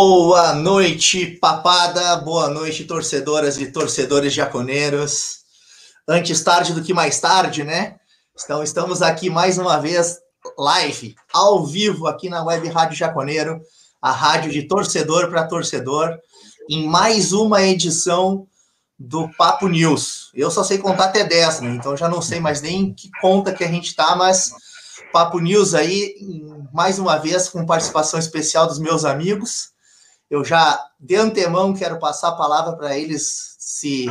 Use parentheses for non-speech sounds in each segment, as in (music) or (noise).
Boa noite, papada. Boa noite, torcedoras e torcedores jaconeiros. Antes tarde do que mais tarde, né? Então, estamos aqui mais uma vez, live, ao vivo, aqui na Web Rádio Jaconeiro, a rádio de torcedor para torcedor, em mais uma edição do Papo News. Eu só sei contar até 10, né? Então já não sei mais nem que conta que a gente tá, mas Papo News aí, mais uma vez, com participação especial dos meus amigos. Eu já, de antemão, quero passar a palavra para eles se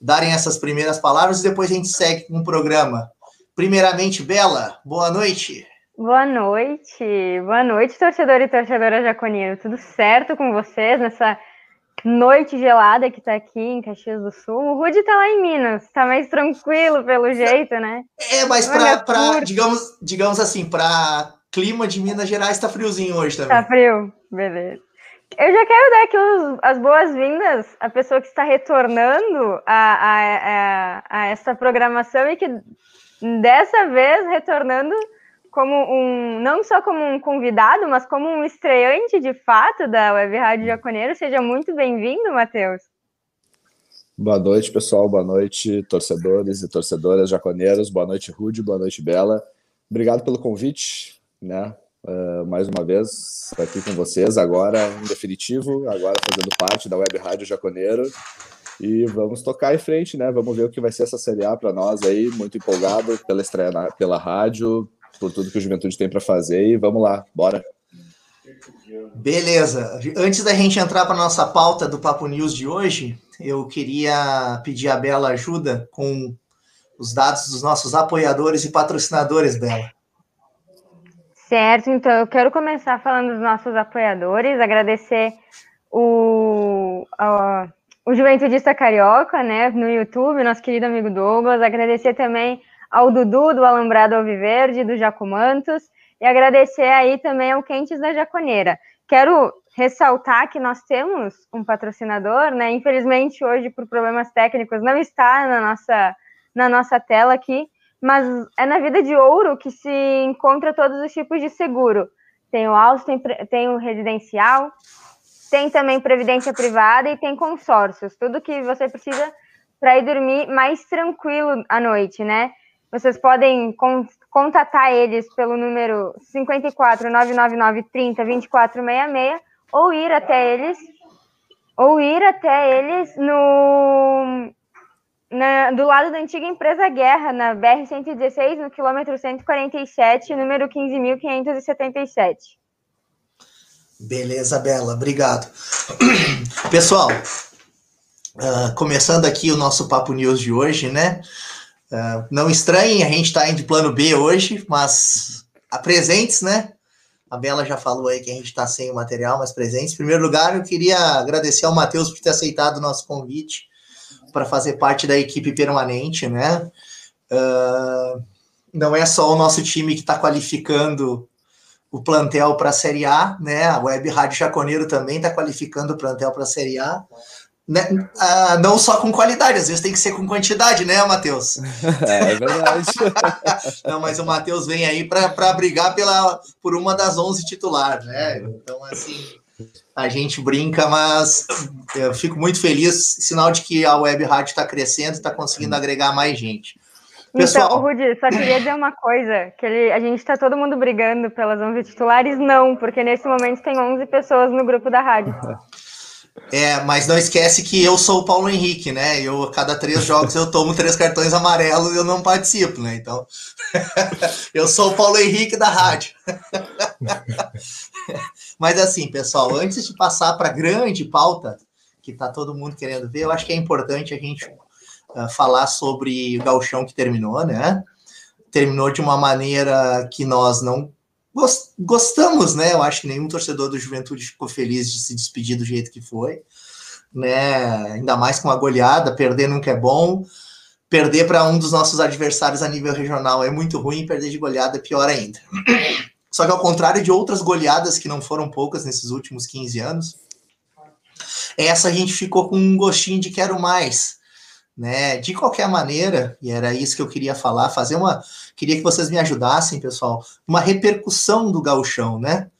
darem essas primeiras palavras e depois a gente segue com o programa. Primeiramente, Bela, boa noite. Boa noite, boa noite, torcedor e torcedora jaconino. Tudo certo com vocês nessa noite gelada que tá aqui em Caxias do Sul. O Rude tá lá em Minas, tá mais tranquilo pelo jeito, né? É, mas para, digamos, digamos assim, para clima de Minas Gerais tá friozinho hoje também. Tá frio, beleza. Eu já quero dar aqui os, as boas-vindas à pessoa que está retornando a, a, a, a essa programação e que dessa vez retornando como um, não só como um convidado, mas como um estreante de fato da Web Rádio Jaconeiro. Seja muito bem-vindo, Matheus. Boa noite, pessoal. Boa noite, torcedores e torcedoras jaconeiros. Boa noite, Rude. Boa noite, Bela. Obrigado pelo convite, né? Uh, mais uma vez aqui com vocês, agora em definitivo, agora fazendo parte da Web Rádio Jaconeiro. E vamos tocar em frente, né? Vamos ver o que vai ser essa Série A para nós aí. Muito empolgado pela estreia na, pela rádio, por tudo que o Juventude tem para fazer e vamos lá, bora. Beleza. Antes da gente entrar para nossa pauta do Papo News de hoje, eu queria pedir a Bela ajuda com os dados dos nossos apoiadores e patrocinadores, Bela. Certo, então eu quero começar falando dos nossos apoiadores, agradecer o, o, Juventudista Carioca, né, no YouTube, nosso querido amigo Douglas, agradecer também ao Dudu do Alambrado Alviverde, do Jacumantos, e agradecer aí também ao Quentes da Jaconeira. Quero ressaltar que nós temos um patrocinador, né? Infelizmente, hoje, por problemas técnicos, não está na nossa, na nossa tela aqui, mas é na Vida de Ouro que se encontra todos os tipos de seguro. Tem o alto, tem, tem o residencial, tem também previdência privada e tem consórcios. Tudo que você precisa para ir dormir mais tranquilo à noite, né? Vocês podem con contatar eles pelo número 54 999 30 2466 ou ir até eles ou ir até eles no na, do lado da antiga empresa Guerra, na BR-116, no quilômetro 147, número 15.577. Beleza, Bela, obrigado. (clears throat) Pessoal, uh, começando aqui o nosso Papo News de hoje, né? Uh, não estranhem, a gente está indo de plano B hoje, mas presentes, né? A Bela já falou aí que a gente está sem o material, mas presentes. Em primeiro lugar, eu queria agradecer ao Matheus por ter aceitado o nosso convite para fazer parte da equipe permanente, né? Uh, não é só o nosso time que está qualificando o plantel para a Série A, né? A Web Rádio Jaconeiro também está qualificando o plantel para a Série A né, ah, não só com qualidade, às vezes tem que ser com quantidade, né, Matheus? (laughs) É, é verdade. (laughs) não, mas o Matheus vem aí para brigar pela, por uma das 11 titular, né? Então, assim, a gente brinca, mas eu fico muito feliz, sinal de que a web rádio está crescendo e está conseguindo agregar mais gente. Então, Pessoal... Então, Rudi, só queria dizer uma coisa, que ele, a gente está todo mundo brigando pelas 11 titulares, não, porque nesse momento tem 11 pessoas no grupo da rádio. (laughs) É, mas não esquece que eu sou o Paulo Henrique, né? Eu, a cada três jogos, eu tomo três cartões amarelos e eu não participo, né? Então, (laughs) eu sou o Paulo Henrique da rádio. (laughs) mas assim, pessoal, antes de passar para a grande pauta, que tá todo mundo querendo ver, eu acho que é importante a gente uh, falar sobre o gauchão que terminou, né? Terminou de uma maneira que nós não gostamos, né? Eu acho que nenhum torcedor do Juventude ficou feliz de se despedir do jeito que foi, né? Ainda mais com uma goleada, perder nunca é bom. Perder para um dos nossos adversários a nível regional é muito ruim, perder de goleada é pior ainda. Só que ao contrário de outras goleadas que não foram poucas nesses últimos 15 anos, essa a gente ficou com um gostinho de quero mais né? De qualquer maneira, e era isso que eu queria falar, fazer uma, queria que vocês me ajudassem, pessoal, uma repercussão do gauchão, né?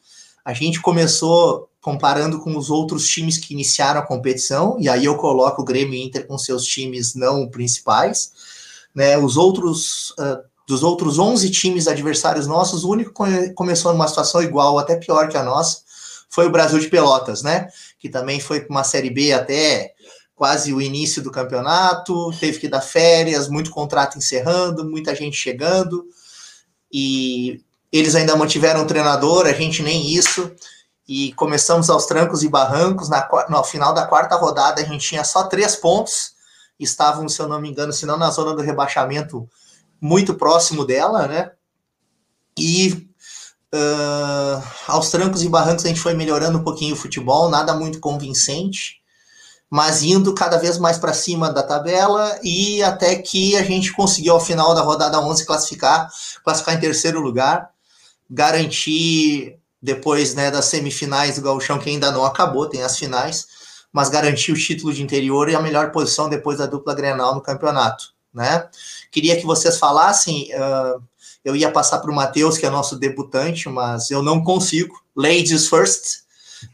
A gente começou comparando com os outros times que iniciaram a competição, e aí eu coloco o Grêmio Inter com seus times não principais, né? Os outros uh, dos outros 11 times adversários nossos, o único que começou numa situação igual, até pior que a nossa, foi o Brasil de Pelotas, né? Que também foi para uma Série B até quase o início do campeonato, teve que dar férias, muito contrato encerrando, muita gente chegando, e eles ainda mantiveram o treinador, a gente nem isso, e começamos aos trancos e barrancos. Na, no final da quarta rodada, a gente tinha só três pontos, estavam, se eu não me engano, se não na zona do rebaixamento, muito próximo dela, né? E uh, aos trancos e barrancos a gente foi melhorando um pouquinho o futebol, nada muito convincente, mas indo cada vez mais para cima da tabela e até que a gente conseguiu ao final da rodada 11 classificar, classificar em terceiro lugar, garantir depois né, das semifinais do Gauchão, que ainda não acabou, tem as finais, mas garantir o título de interior e a melhor posição depois da dupla Grenal no campeonato. Né? Queria que vocês falassem, uh, eu ia passar para o Matheus, que é nosso debutante, mas eu não consigo. Ladies first.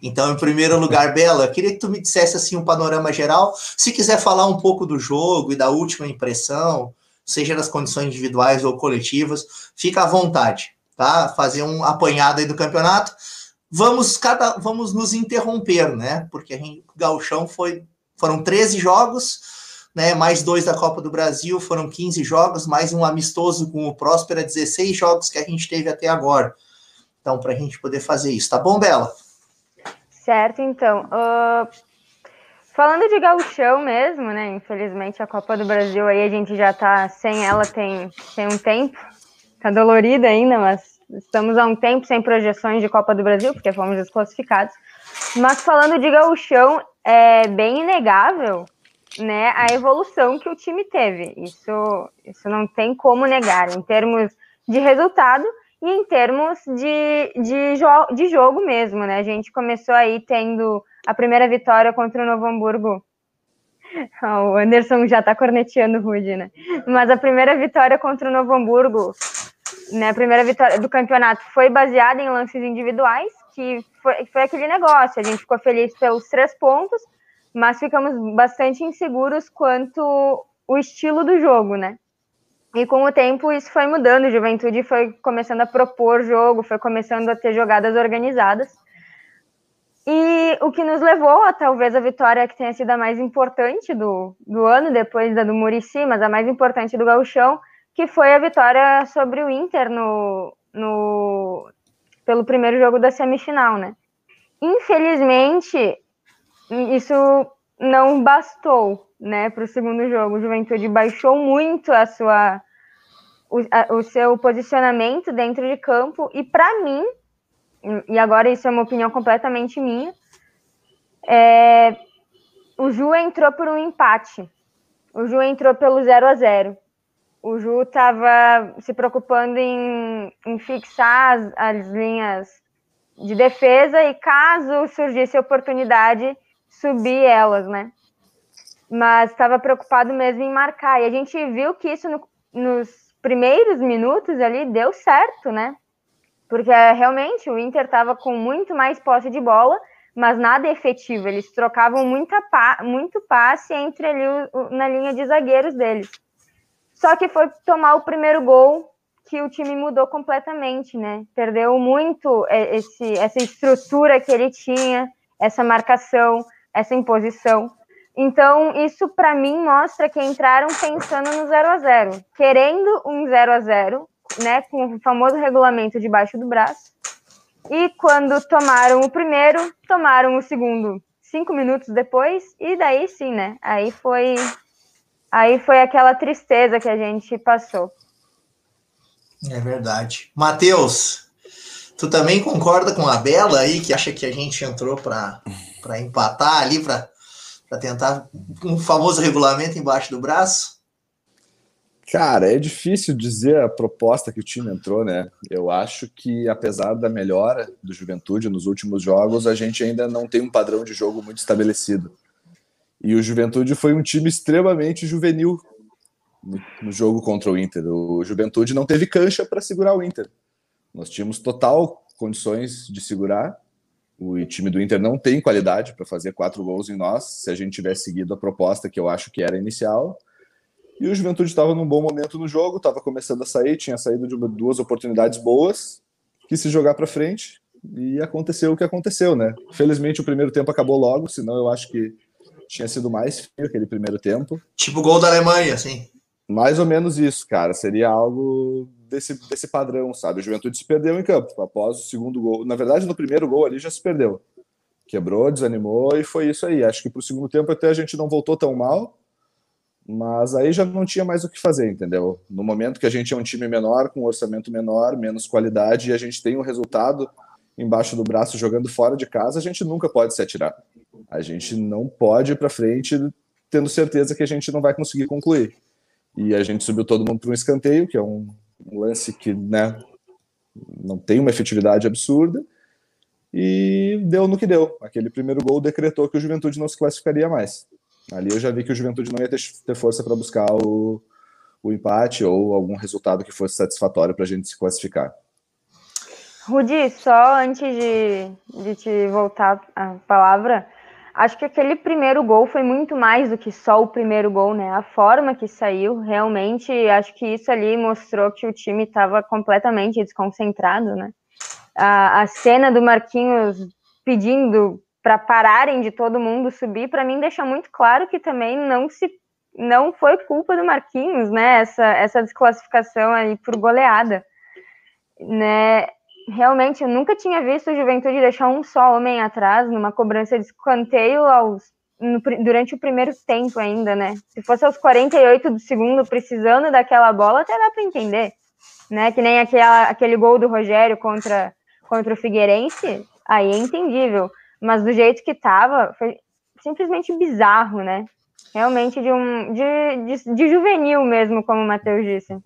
Então, em primeiro lugar, (laughs) Bela, queria que tu me dissesse assim um panorama geral. Se quiser falar um pouco do jogo e da última impressão, seja nas condições individuais ou coletivas, fica à vontade, tá? Fazer um apanhado aí do campeonato. Vamos cada vamos nos interromper, né? Porque a gente, o Gauchão foi foram 13 jogos, né, mais dois da Copa do Brasil, foram 15 jogos, mais um amistoso com o Próspera, 16 jogos que a gente teve até agora. Então, para a gente poder fazer isso, tá bom, Bela? Certo, então. Uh, falando de gauchão mesmo, né? Infelizmente a Copa do Brasil aí a gente já tá sem ela tem, tem um tempo. Tá dolorida ainda, mas estamos há um tempo sem projeções de Copa do Brasil, porque fomos desclassificados. Mas falando de gauchão, é bem inegável né, a evolução que o time teve. Isso, isso não tem como negar, em termos de resultado e em termos de, de, jo de jogo mesmo, né? A gente começou aí tendo a primeira vitória contra o Novo Hamburgo. (laughs) o Anderson já tá corneteando o Rude, né? Mas a primeira vitória contra o Novo Hamburgo, né, a primeira vitória do campeonato foi baseada em lances individuais, que foi, foi aquele negócio. A gente ficou feliz pelos três pontos, mas ficamos bastante inseguros quanto o estilo do jogo, né? E com o tempo isso foi mudando, a Juventude foi começando a propor jogo, foi começando a ter jogadas organizadas. E o que nos levou a talvez a vitória que tenha sido a mais importante do, do ano, depois da do Murici, mas a mais importante do Gauchão, que foi a vitória sobre o Inter no, no, pelo primeiro jogo da semifinal, né? Infelizmente, isso não bastou, né, para o segundo jogo. O Juventude baixou muito a sua, o, a, o seu posicionamento dentro de campo e para mim, e agora isso é uma opinião completamente minha, é, o Ju entrou por um empate. O Ju entrou pelo 0 a 0 O Ju estava se preocupando em, em fixar as, as linhas de defesa e caso surgisse oportunidade subir elas, né? Mas estava preocupado mesmo em marcar. E a gente viu que isso no, nos primeiros minutos ali deu certo, né? Porque realmente o Inter estava com muito mais posse de bola, mas nada efetivo. Eles trocavam muita pa muito passe entre ali o, na linha de zagueiros deles. Só que foi tomar o primeiro gol que o time mudou completamente, né? Perdeu muito é, esse, essa estrutura que ele tinha, essa marcação essa imposição. Então, isso para mim mostra que entraram pensando no 0 a 0 querendo um 0 a 0 né, com o famoso regulamento debaixo do braço. E quando tomaram o primeiro, tomaram o segundo cinco minutos depois, e daí sim, né? Aí foi, aí foi aquela tristeza que a gente passou. É verdade. Matheus, tu também concorda com a Bela aí, que acha que a gente entrou para para empatar ali, para tentar um famoso regulamento embaixo do braço? Cara, é difícil dizer a proposta que o time entrou, né? Eu acho que, apesar da melhora do Juventude nos últimos jogos, a gente ainda não tem um padrão de jogo muito estabelecido. E o Juventude foi um time extremamente juvenil no, jogo contra o Inter. O Juventude não teve cancha para segurar o Inter. Nós tínhamos total condições de segurar O time do Inter não tem qualidade para fazer quatro gols em nós, se a gente tivesse seguido a proposta que eu acho que era inicial. E o Juventude estava num bom momento no jogo, estava começando a sair, tinha saído de duas oportunidades boas, quis se jogar para frente e aconteceu o que aconteceu, né? Felizmente o primeiro tempo acabou logo, senão eu acho que tinha sido mais feio aquele primeiro tempo. Tipo gol da Alemanha, assim. Mais ou menos isso, cara. Seria algo desse, desse padrão, sabe? O Juventude se perdeu em campo após o segundo gol. Na verdade, no primeiro gol ali já se perdeu. Quebrou, desanimou e foi isso aí. Acho que para o segundo tempo até a gente não voltou tão mal, mas aí já não tinha mais o que fazer, entendeu? No momento que a gente é um time menor, com um orçamento menor, menos qualidade, e a gente tem um resultado embaixo do braço jogando fora de casa, a gente nunca pode se atirar. A gente não pode ir para frente tendo certeza que a gente não vai conseguir concluir e a gente subiu todo mundo para um escanteio, que é um, um lance que né, não tem uma efetividade absurda, e deu no que deu. Aquele primeiro gol decretou que o Juventude não se classificaria mais. Ali eu já vi que o Juventude não ia ter, ter força para buscar o, o empate ou algum resultado que fosse satisfatório para a gente se classificar. Rudi, só antes de, de te voltar a palavra, Acho que aquele primeiro gol foi muito mais do que só o primeiro gol, né? A forma que saiu, realmente, acho que isso ali mostrou que o time estava completamente desconcentrado, né? A, a cena do Marquinhos pedindo para pararem de todo mundo subir, para mim deixa muito claro que também não se não foi culpa do Marquinhos, né? Essa, essa desclassificação aí por goleada, né? Realmente eu nunca tinha visto o Juventude deixar um só homem atrás numa cobrança de escanteio aos, no, durante o primeiro tempo ainda, né? Se fosse aos 48 do segundo, precisando daquela bola, até dá para entender, né? Que nem aquela, aquele gol do Rogério contra, contra o Figueirense, aí é entendível. Mas do jeito que tava, foi simplesmente bizarro, né? Realmente de um de, de, de juvenil mesmo, como o Matheus disse.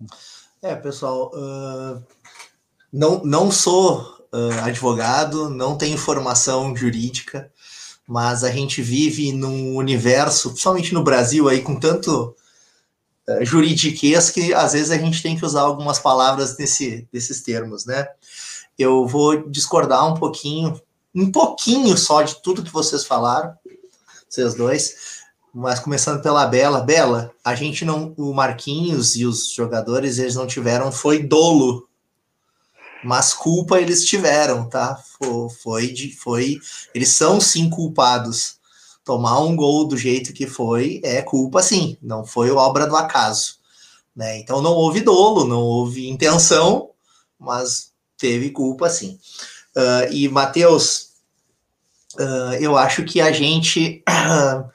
É, pessoal, uh não, não sou uh, advogado, não tenho formação jurídica, mas a gente vive num universo, principalmente no Brasil, aí com tanto uh, juridiquês que às vezes a gente tem que usar algumas palavras desse, desses termos, né? Eu vou discordar um pouquinho, um pouquinho só de tudo que vocês falaram, vocês dois, mas começando pela Bela. Bela, a gente não, o Marquinhos e os jogadores, eles não tiveram, foi dolo mas culpa eles tiveram, tá? Foi, de, foi, eles são sim culpados. Tomar um gol do jeito que foi é culpa sim, não foi obra do acaso, né? Então não houve dolo, não houve intenção, mas teve culpa sim. Uh, e Matheus, uh, eu acho que a gente (clears throat) a,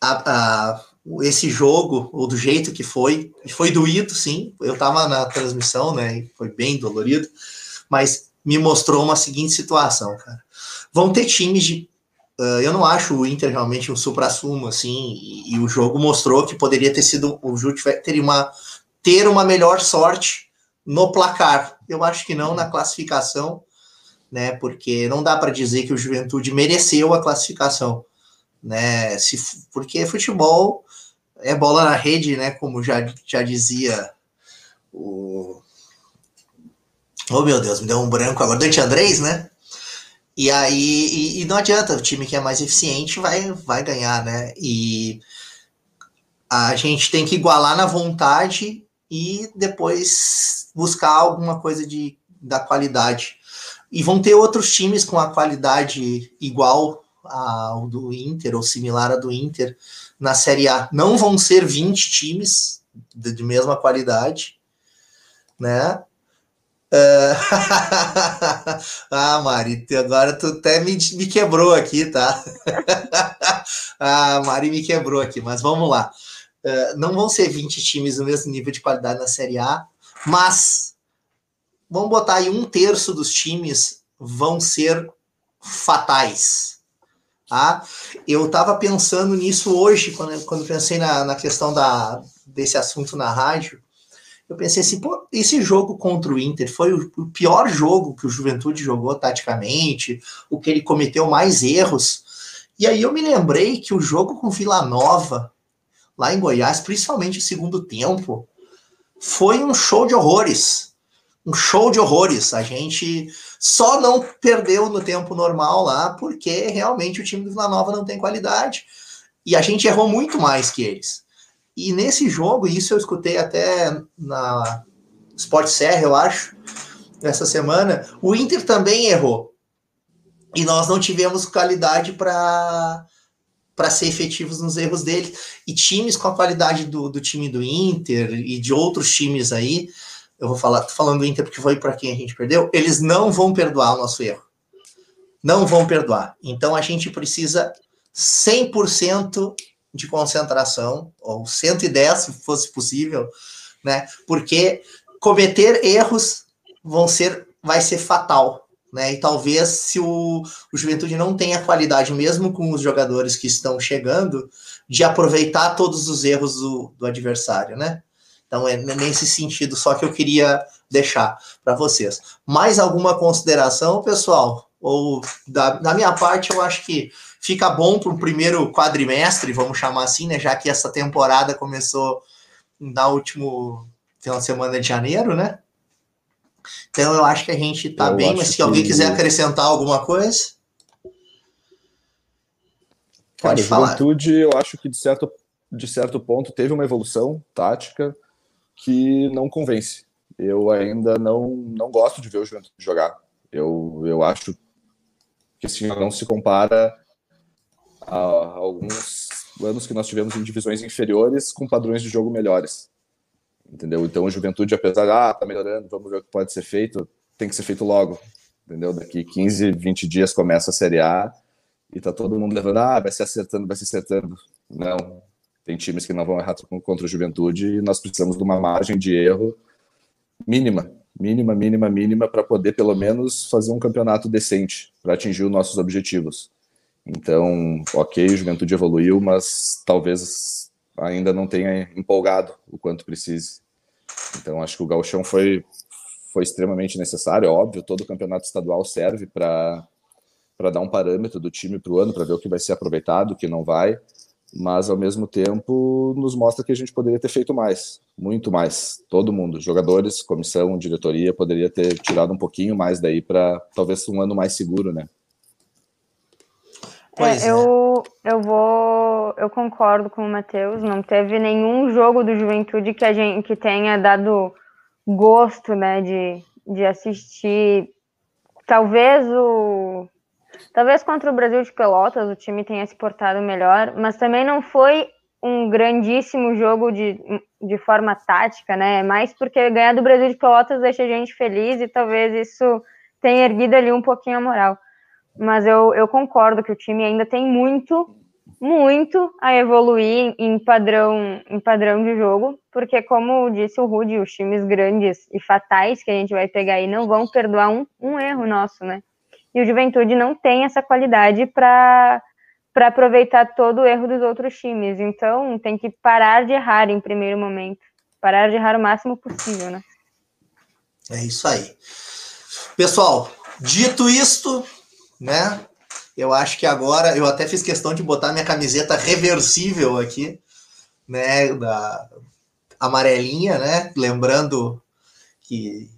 a, esse jogo, ou do jeito que foi, foi doído, sim. Eu estava na transmissão, né? Foi bem dolorido, mas me mostrou uma seguinte situação, cara. Vão ter times de. Uh, eu não acho o Inter realmente um supra-sumo, assim, e, e, o jogo mostrou que poderia ter sido. O Júlio ter uma, ter uma melhor sorte no placar. Eu acho que não na classificação, né? Porque não dá para dizer que o Juventude mereceu a classificação né? Se, porque futebol é bola na rede, né? Como já, já dizia o. Oh, meu Deus, me deu um branco agora. Dante Andrés, né? E aí, e, e, não adianta, o time que é mais eficiente vai, vai ganhar, né? E a gente tem que igualar na vontade e depois buscar alguma coisa de, da qualidade. E vão ter outros times com a qualidade igual ao do Inter ou similar à do Inter na Série A. Não vão ser 20 times de, de mesma qualidade, né? Uh... (laughs) ah, Mari, agora tu até me, me quebrou aqui, tá? (laughs) ah, Mari me quebrou aqui, mas vamos lá. Uh, não vão ser 20 times no mesmo nível de qualidade na Série A, mas vamos botar aí um terço dos times vão ser fatais Tá? Eu estava pensando nisso hoje, quando, quando pensei na, na questão da, desse assunto na rádio. Eu pensei assim, pô, esse jogo contra o Inter foi o, o pior jogo que o Juventude jogou taticamente, o que ele cometeu mais erros. E aí eu me lembrei que o jogo com Vila Nova, lá em Goiás, principalmente o segundo tempo, foi um show de horrores. Um show de horrores. A gente Só não perdeu no tempo normal lá, porque realmente o time do Vila Nova não tem qualidade. E a gente errou muito mais que eles. E nesse jogo, isso eu escutei até na Sport Serra, eu acho, essa semana, o Inter também errou. E nós não tivemos qualidade para para ser efetivos nos erros dele. E times com a qualidade do, do time do Inter e de outros times aí, eu vou falar, tô falando do Inter porque foi para quem a gente perdeu, eles não vão perdoar o nosso erro. Não vão perdoar. Então a gente precisa 100% de concentração, ou 110 se fosse possível, né? Porque cometer erros vão ser vai ser fatal né? E talvez se o, o Juventude não tenha qualidade, mesmo com os jogadores que estão chegando, de aproveitar todos os erros do, do adversário, né? Então é nesse sentido só que eu queria deixar para vocês. Mais alguma consideração, pessoal? Ou da, da minha parte, eu acho que fica bom para o primeiro quadrimestre, vamos chamar assim, né? Já que essa temporada começou na último final de semana de janeiro, né? Então eu acho que a gente está bem, mas se que... alguém quiser acrescentar alguma coisa. Pode Cara, falar. Juventude, eu acho que de certo, de certo ponto teve uma evolução tática que não convence. Eu ainda não, não gosto de ver o Juventude jogar. Eu, eu acho que assim, não se compara a alguns anos que nós tivemos em divisões inferiores com padrões de jogo melhores entendeu? Então, a juventude, apesar de, ah, tá melhorando, vamos ver o que pode ser feito, tem que ser feito logo, entendeu? Daqui 15, 20 dias começa a Série A e tá todo mundo levando, ah, vai se acertando, vai se acertando. Não, tem times que não vão errar contra a juventude e nós precisamos de uma margem de erro mínima, mínima, mínima, mínima, para poder pelo menos fazer um campeonato decente, para atingir os nossos objetivos. Então, ok, a juventude evoluiu, mas talvez ainda não tenha empolgado o quanto precise. Então, acho que o gauchão foi, foi extremamente necessário. É óbvio, todo o campeonato estadual serve para dar um parâmetro do time para o ano, para ver o que vai ser aproveitado, o que não vai. Mas, ao mesmo tempo, nos mostra que a gente poderia ter feito mais, muito mais. Todo mundo, jogadores, comissão, diretoria, poderia ter tirado um pouquinho mais daí para talvez um ano mais seguro, né? É, eu, eu vou. Eu concordo com o Matheus. Não teve nenhum jogo do Juventude que a gente que tenha dado gosto, né, de, de assistir. Talvez o. Talvez contra o Brasil de Pelotas o time tenha se portado melhor, mas também não foi um grandíssimo jogo de, de forma tática, né? Mais porque ganhar do Brasil de Pelotas deixa a gente feliz e talvez isso tenha erguido ali um pouquinho a moral mas eu, eu concordo que o time ainda tem muito, muito a evoluir em padrão, em padrão de jogo, porque como disse o Rudy, os times grandes e fatais que a gente vai pegar aí não vão perdoar um, um erro nosso, né? E o Juventude não tem essa qualidade para para aproveitar todo o erro dos outros times. Então, tem que parar de errar em primeiro momento. Parar de errar o máximo possível, né? É isso aí. Pessoal, dito isto, né? Eu acho que agora eu até fiz questão de botar minha camiseta reversível aqui, né, da amarelinha, né? Lembrando que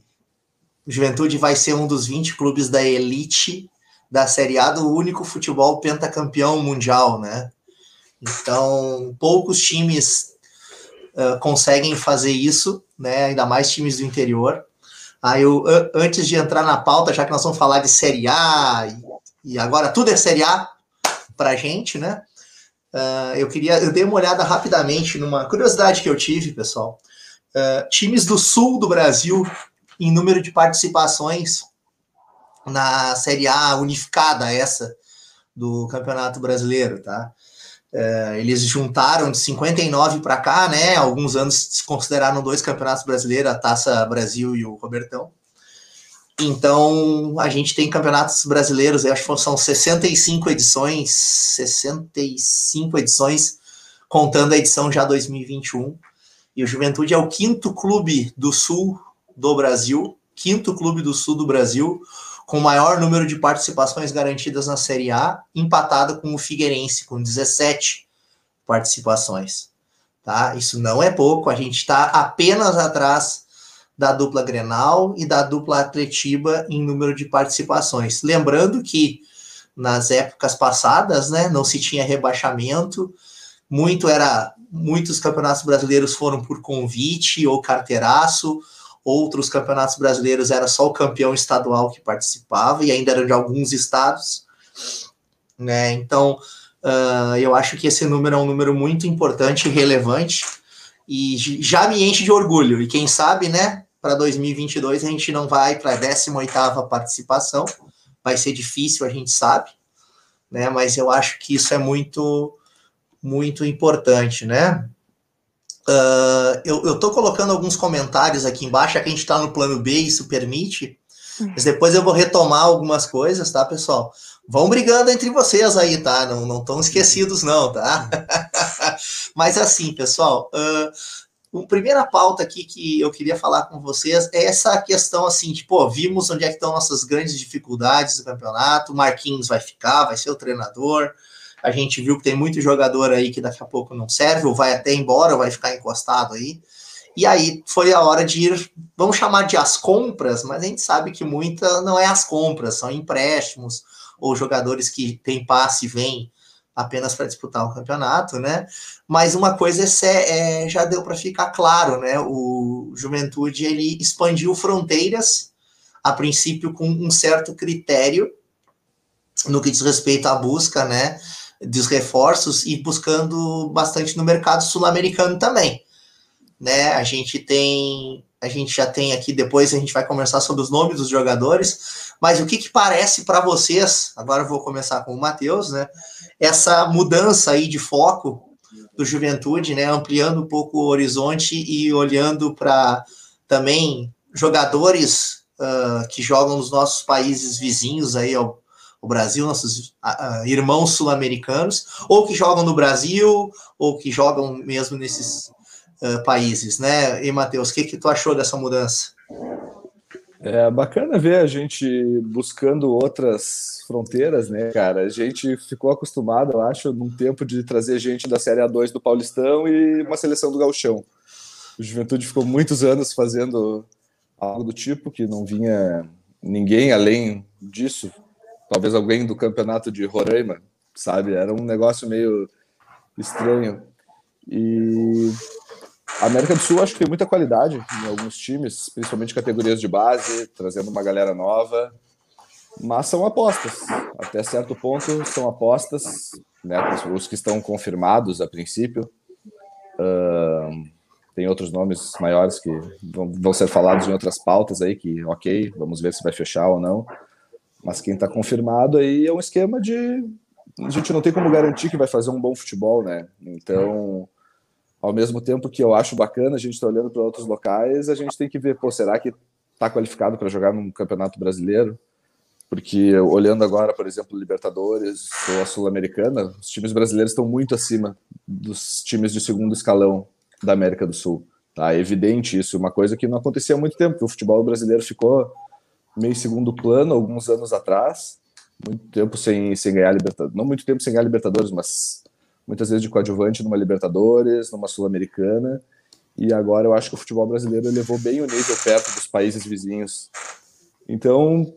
o Juventude vai ser um dos 20 clubes da elite da Série A do único futebol pentacampeão mundial, né? Então, poucos times uh, conseguem fazer isso, né? Ainda mais times do interior. Aí eu, antes de entrar na pauta, já que nós vamos falar de Série A e e agora tudo é Série A para gente, né? Uh, eu queria, eu dei uma olhada rapidamente numa curiosidade que eu tive, pessoal. Uh, times do sul do Brasil em número de participações na Série A unificada, essa do Campeonato Brasileiro, tá? Uh, eles juntaram de 59 para cá, né? Alguns anos se consideraram dois campeonatos brasileiros, a Taça Brasil e o Robertão. Então, a gente tem campeonatos brasileiros, eu acho que são 65 edições, 65 edições, contando a edição já 2021. E o Juventude é o quinto clube do sul do Brasil, quinto clube do sul do Brasil, com maior número de participações garantidas na Série A, empatado com o Figueirense, com 17 participações. Tá? Isso não é pouco, a gente está apenas atrás da dupla Grenal e da dupla Atletiba em número de participações. Lembrando que nas épocas passadas, né, não se tinha rebaixamento, muito era muitos campeonatos brasileiros foram por convite ou carteiraço, outros campeonatos brasileiros era só o campeão estadual que participava e ainda eram de alguns estados, né? Então, uh, eu acho que esse número é um número muito importante e relevante e já me enche de orgulho. E quem sabe, né, para 2022 a gente não vai para a 18ª participação, vai ser difícil, a gente sabe, né? Mas eu acho que isso é muito muito importante, né? Uh, eu estou colocando alguns comentários aqui embaixo, já que a gente está no plano B, isso permite. Mas depois eu vou retomar algumas coisas, tá, pessoal? Vão brigando entre vocês aí, tá? Não, não estão esquecidos, não, tá? (laughs) Mas assim, pessoal, uh, a primeira pauta aqui que eu queria falar com vocês é essa questão assim, de, pô, vimos onde é que estão nossas grandes dificuldades do campeonato, o Marquinhos vai ficar, vai ser o treinador, a gente viu que tem muito jogador aí que daqui a pouco não serve, ou vai até embora, vai ficar encostado aí. E aí foi a hora de ir, vamos chamar de as compras, mas a gente sabe que muita não é as compras, são empréstimos, ou jogadores que têm passe e vêm apenas para disputar o campeonato, né? Mas uma coisa é, é já deu para ficar claro, né? O Juventude ele expandiu fronteiras, a princípio com um certo critério no que diz respeito à busca, né? Dos reforços e buscando bastante no mercado sul-americano também. Né? A gente tem, a gente já tem aqui depois a gente vai conversar sobre os nomes dos jogadores, mas o que, que parece para vocês? Agora eu vou começar com o Matheus, né? Essa mudança aí de foco do Juventude, né? Ampliando um pouco o horizonte e olhando para também jogadores uh, que jogam nos nossos países vizinhos aí ao, o Brasil, nossos uh, irmãos sul-americanos, ou que jogam no Brasil, ou que jogam mesmo nesses uh, países, né? E, Matheus, o que, que tu achou dessa mudança? É bacana ver a gente buscando outras fronteiras, né, cara? A gente ficou acostumado, eu acho, num tempo de trazer gente da Série A2 do Paulistão e uma seleção do Galchão. O Juventude ficou muitos anos fazendo algo do tipo que não vinha ninguém além disso talvez alguém do campeonato de Roraima, sabe? Era um negócio meio estranho. E a América do Sul acho que tem muita qualidade em alguns times, principalmente categorias de base, trazendo uma galera nova. Mas são apostas. Até certo ponto são apostas, né? Os que estão confirmados a princípio. Uh, tem outros nomes maiores que vão, vão ser falados em outras pautas aí, que ok, vamos ver se vai fechar ou não. Mas quem está confirmado aí é um esquema de. A gente não tem como garantir que vai fazer um bom futebol, né? Então, ao mesmo tempo que eu acho bacana a gente está olhando para outros locais, a gente tem que ver, pô, será que está qualificado para jogar num campeonato brasileiro? Porque olhando agora, por exemplo, Libertadores ou a Sul-Americana, os times brasileiros estão muito acima dos times de segundo escalão da América do Sul. Tá? É evidente isso, uma coisa que não acontecia há muito tempo, o futebol brasileiro ficou meio segundo plano alguns anos atrás, muito tempo sem, sem ganhar Libertadores, não muito tempo sem ganhar Libertadores, mas muitas vezes de coadjuvante numa Libertadores, numa Sul-Americana, e agora eu acho que o futebol brasileiro elevou bem o nível perto dos países vizinhos. Então,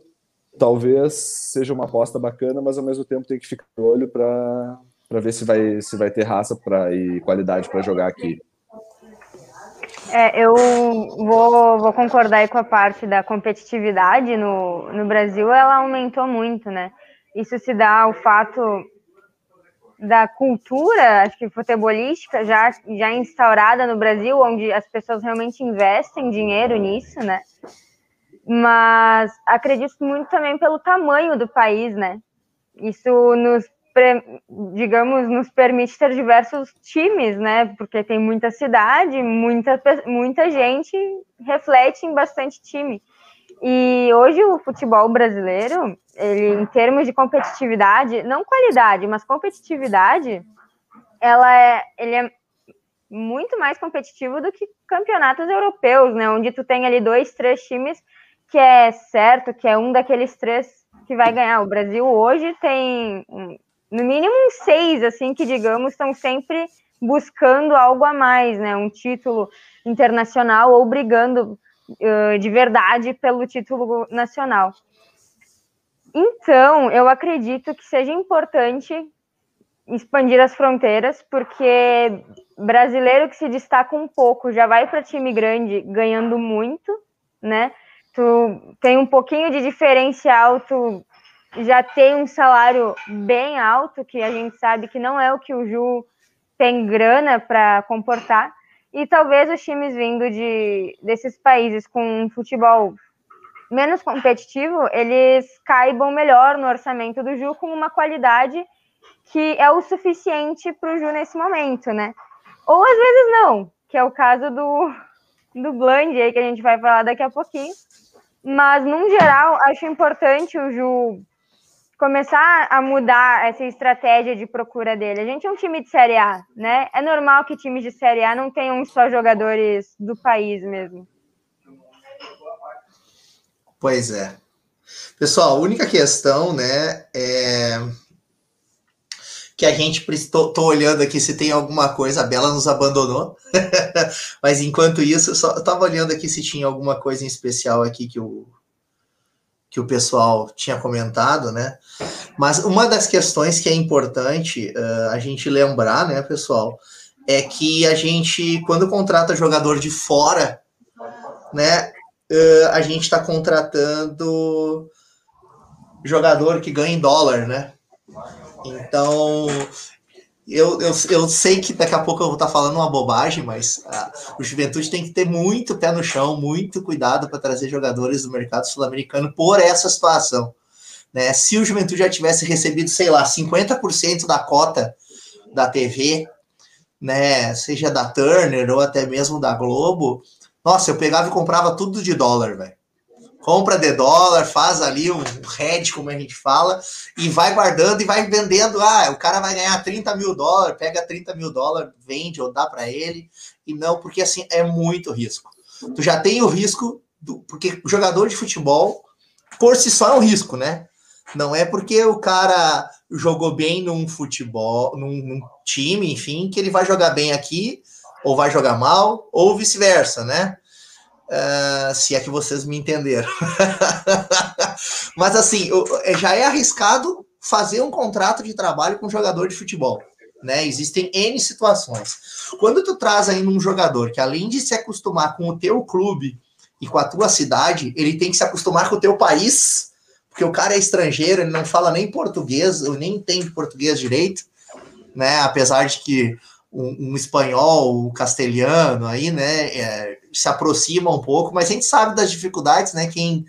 talvez seja uma aposta bacana, mas ao mesmo tempo tem que ficar de olho para ver se vai, se vai ter raça pra, e qualidade para jogar aqui. É, eu vou, vou concordar com a parte da competitividade no, no Brasil, ela aumentou muito, né? Isso se dá ao fato da cultura, acho que futebolística, já, já instaurada no Brasil, onde as pessoas realmente investem dinheiro nisso, né? Mas acredito muito também pelo tamanho do país, né? Isso nos digamos, nos permite ter diversos times, né? Porque tem muita cidade, muita, muita gente reflete em bastante time. E hoje o futebol brasileiro, ele, em termos de competitividade, não qualidade, mas competitividade, ela é, ele é muito mais competitivo do que campeonatos europeus, né? Onde tu tem ali dois, três times que é certo que é um daqueles três que vai ganhar. O Brasil hoje tem no mínimo seis, assim, que digamos, estão sempre buscando algo a mais, né? Um título internacional ou brigando uh, de verdade pelo título nacional. Então, eu acredito que seja importante expandir as fronteiras, porque brasileiro que se destaca um pouco já vai para time grande ganhando muito, né? Tu tem um pouquinho de diferencial, tu já tem um salário bem alto, que a gente sabe que não é o que o Ju tem grana para comportar, e talvez os times vindo de, desses países com um futebol menos competitivo, eles caibam melhor no orçamento do Ju com uma qualidade que é o suficiente para o Ju nesse momento, né? Ou às vezes não, que é o caso do, do Bland aí, que a gente vai falar daqui a pouquinho. Mas, num geral, acho importante o Ju começar a mudar essa estratégia de procura dele. A gente é um time de Série A, né? É normal que times de Série A não tenham só jogadores do país mesmo. Pois é. Pessoal, a única questão, né, é que a gente tô, tô, olhando aqui se tem alguma coisa, a Bela nos abandonou. (laughs) Mas enquanto isso, eu só eu tava olhando aqui se tinha alguma coisa em especial aqui que o que o pessoal tinha comentado, né? Mas uma das questões que é importante uh, a gente lembrar, né, pessoal, é que a gente, quando contrata jogador de fora, né, uh, a gente está contratando jogador que ganha em dólar, né? Então, eu, eu, eu sei que daqui a pouco eu vou estar falando uma bobagem, mas ah, o Juventude tem que ter muito pé no chão, muito cuidado para trazer jogadores do mercado sul-americano por essa situação. Né? Se o Juventude já tivesse recebido, sei lá, 50% da cota da TV, né, seja da Turner ou até mesmo da Globo, nossa, eu pegava e comprava tudo de dólar, velho compra de dólar, faz ali um hedge, como a gente fala, e vai guardando e vai vendendo. Ah, o cara vai ganhar 30 mil dólares, pega 30 mil dólares, vende ou dá para ele, e não, porque assim é muito risco. Tu já tem o risco, do, porque jogador de futebol, por si só, é um risco, né? Não é porque o cara jogou bem num futebol, num, num time, enfim, que ele vai jogar bem aqui, ou vai jogar mal, ou vice-versa, né? Uh, se é que vocês me entenderam. (laughs) Mas assim, é, já é arriscado fazer um contrato de trabalho com um jogador de futebol. Né? Existem N situações. Quando tu traz aí um jogador que, além de se acostumar com o teu clube e com a tua cidade, ele tem que se acostumar com o teu país, porque o cara é estrangeiro, ele não fala nem português, ou nem entende português direito, né? Apesar de que um, um espanhol, um castelhano aí, né? É, se aproxima um pouco, mas a gente sabe das dificuldades, né? Quem,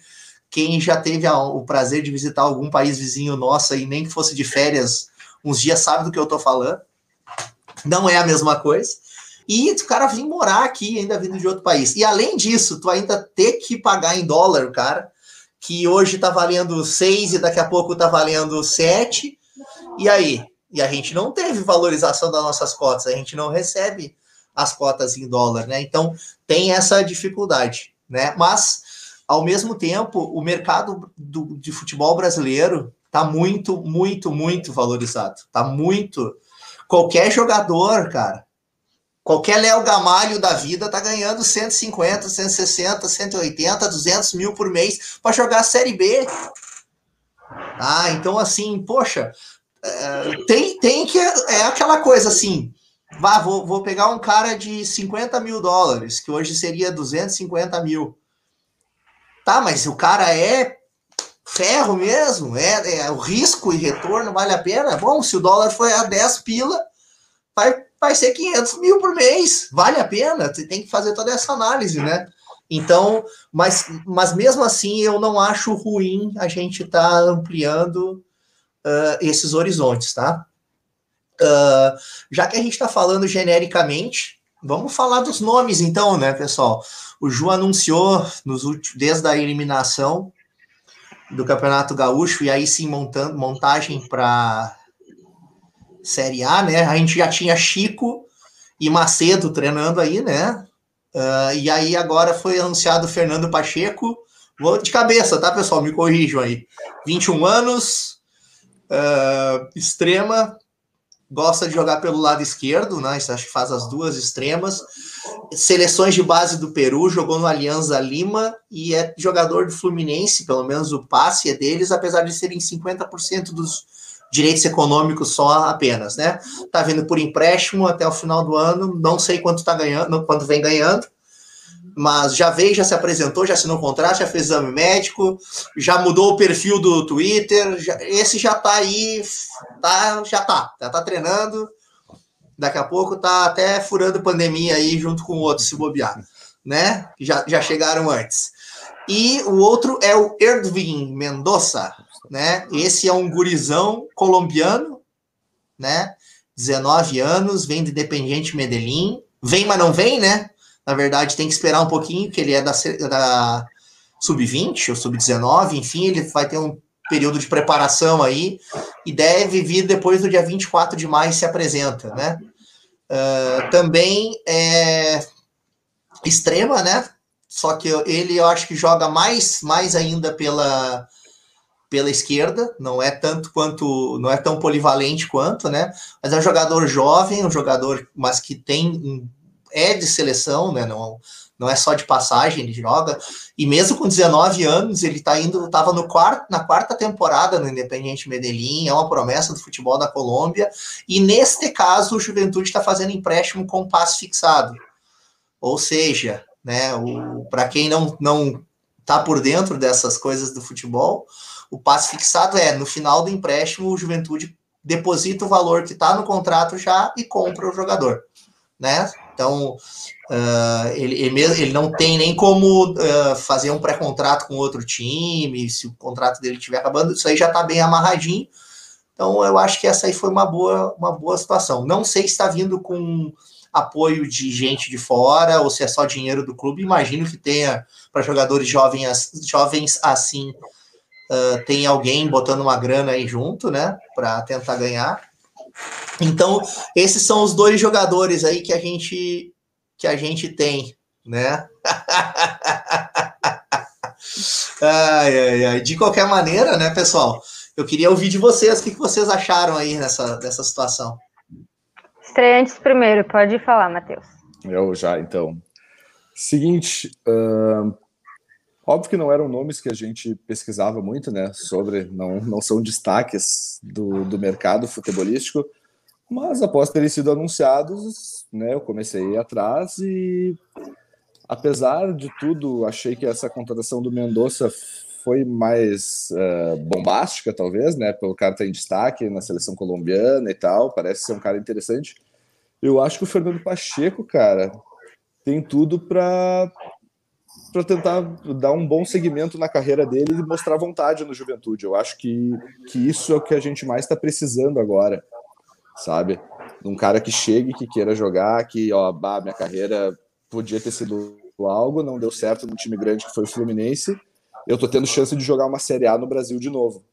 quem já teve a, o prazer de visitar algum país vizinho nosso e nem que fosse de férias uns dias sabe do que eu tô falando. Não é a mesma coisa. E o cara vir morar aqui, ainda vindo de outro país. E além disso, tu ainda ter que pagar em dólar, cara, que hoje tá valendo 6 e daqui a pouco tá valendo 7. E aí? E a gente não teve valorização das nossas cotas, a gente não recebe as cotas em dólar, né? Então tem essa dificuldade, né? Mas ao mesmo tempo, o mercado do, de futebol brasileiro tá muito, muito, muito valorizado. Tá muito. Qualquer jogador, cara, qualquer Léo Gamalho da vida tá ganhando 150, 160, 180, 200 mil por mês para jogar a Série B. Ah, então assim, poxa, é, tem, tem que. É aquela coisa assim Vá, vou, vou pegar um cara de 50 mil dólares, que hoje seria 250 mil. Tá, mas o cara é ferro mesmo, é, é o risco e retorno vale a pena. Bom, se o dólar for a 10 pila, vai, vai ser 500 mil por mês, vale a pena. Você tem que fazer toda essa análise, né? Então, mas, mas mesmo assim, eu não acho ruim a gente estar tá ampliando uh, esses horizontes, tá? Uh, já que a gente está falando genericamente, vamos falar dos nomes então, né, pessoal? O Ju anunciou nos últimos, desde a eliminação do Campeonato Gaúcho e aí sim montando montagem para Série A, né? A gente já tinha Chico e Macedo treinando aí, né? Uh, e aí agora foi anunciado Fernando Pacheco. Vou de cabeça, tá, pessoal? Me corrijam aí. 21 anos, uh, extrema, gosta de jogar pelo lado esquerdo, né? Acho que faz as duas extremas. seleções de base do Peru, jogou no Alianza Lima e é jogador do Fluminense, pelo menos o passe é deles, apesar de serem 50% dos direitos econômicos só apenas, né? Tá vindo por empréstimo até o final do ano, não sei quanto tá ganhando, quanto vem ganhando, mas já veio, já se apresentou, já assinou contrato, já fez exame médico, já mudou o perfil do Twitter, já, esse já tá aí, tá, já tá, já tá treinando, daqui a pouco tá até furando pandemia aí junto com o outro, se bobear, né? Já, já chegaram antes. E o outro é o Erdvin Mendoza, né? Esse é um gurizão colombiano, né? 19 anos, vem de Independiente Medellín. Vem, mas não vem, né? Na verdade, tem que esperar um pouquinho, que ele é da, da sub-20 ou sub-19, enfim, ele vai ter um período de preparação aí e deve vir depois do dia 24 de maio se apresenta, né? Uh, também é extrema, né? Só que ele eu acho que joga mais, mais ainda pela pela esquerda, não é tanto quanto, não é tão polivalente quanto, né? Mas é um jogador jovem, um jogador, mas que tem é de seleção, né? Não, não é só de passagem, ele joga. E mesmo com 19 anos, ele tá indo, estava no quarto, na quarta temporada no Independiente Medellín, é uma promessa do futebol da Colômbia. E neste caso, o Juventude está fazendo empréstimo com passe fixado. Ou seja, né, para quem não não tá por dentro dessas coisas do futebol, o passe fixado é, no final do empréstimo, o Juventude deposita o valor que está no contrato já e compra o jogador, né? Então, uh, ele, ele, não tem nem como uh, fazer um pré-contrato com outro time, se o contrato dele estiver acabando, isso aí já está bem amarradinho. Então, eu acho que essa aí foi uma boa, uma boa situação. Não sei se está vindo com apoio de gente de fora ou se é só dinheiro do clube. Imagino que tenha para jogadores jovens, jovens assim uh, tem alguém botando uma grana aí junto, né, para tentar ganhar. Então, esses são os dois jogadores aí que a gente que a gente tem, né? (laughs) ai, ai, ai. De qualquer maneira, né, pessoal? Eu queria ouvir de vocês o que vocês acharam aí nessa, nessa situação. Estreantes primeiro, pode falar, Matheus. Eu já, então. Seguinte, uh, Óbvio que não eram nomes que a gente pesquisava muito, né? Sobre, não, não são destaques do, do mercado futebolístico, mas após terem sido anunciados, né? Eu comecei atrás e, apesar de tudo, achei que essa contratação do Mendonça foi mais uh, bombástica, talvez, né? Pelo cara estar em destaque na seleção colombiana e tal, parece ser um cara interessante. Eu acho que o Fernando Pacheco, cara, tem tudo para para tentar dar um bom segmento na carreira dele e mostrar vontade no juventude. Eu acho que, que isso é o que a gente mais está precisando agora, sabe? Um cara que chegue, que queira jogar, que, ó, bah, minha carreira podia ter sido algo, não deu certo no time grande que foi o Fluminense. Eu tô tendo chance de jogar uma Série A no Brasil de novo.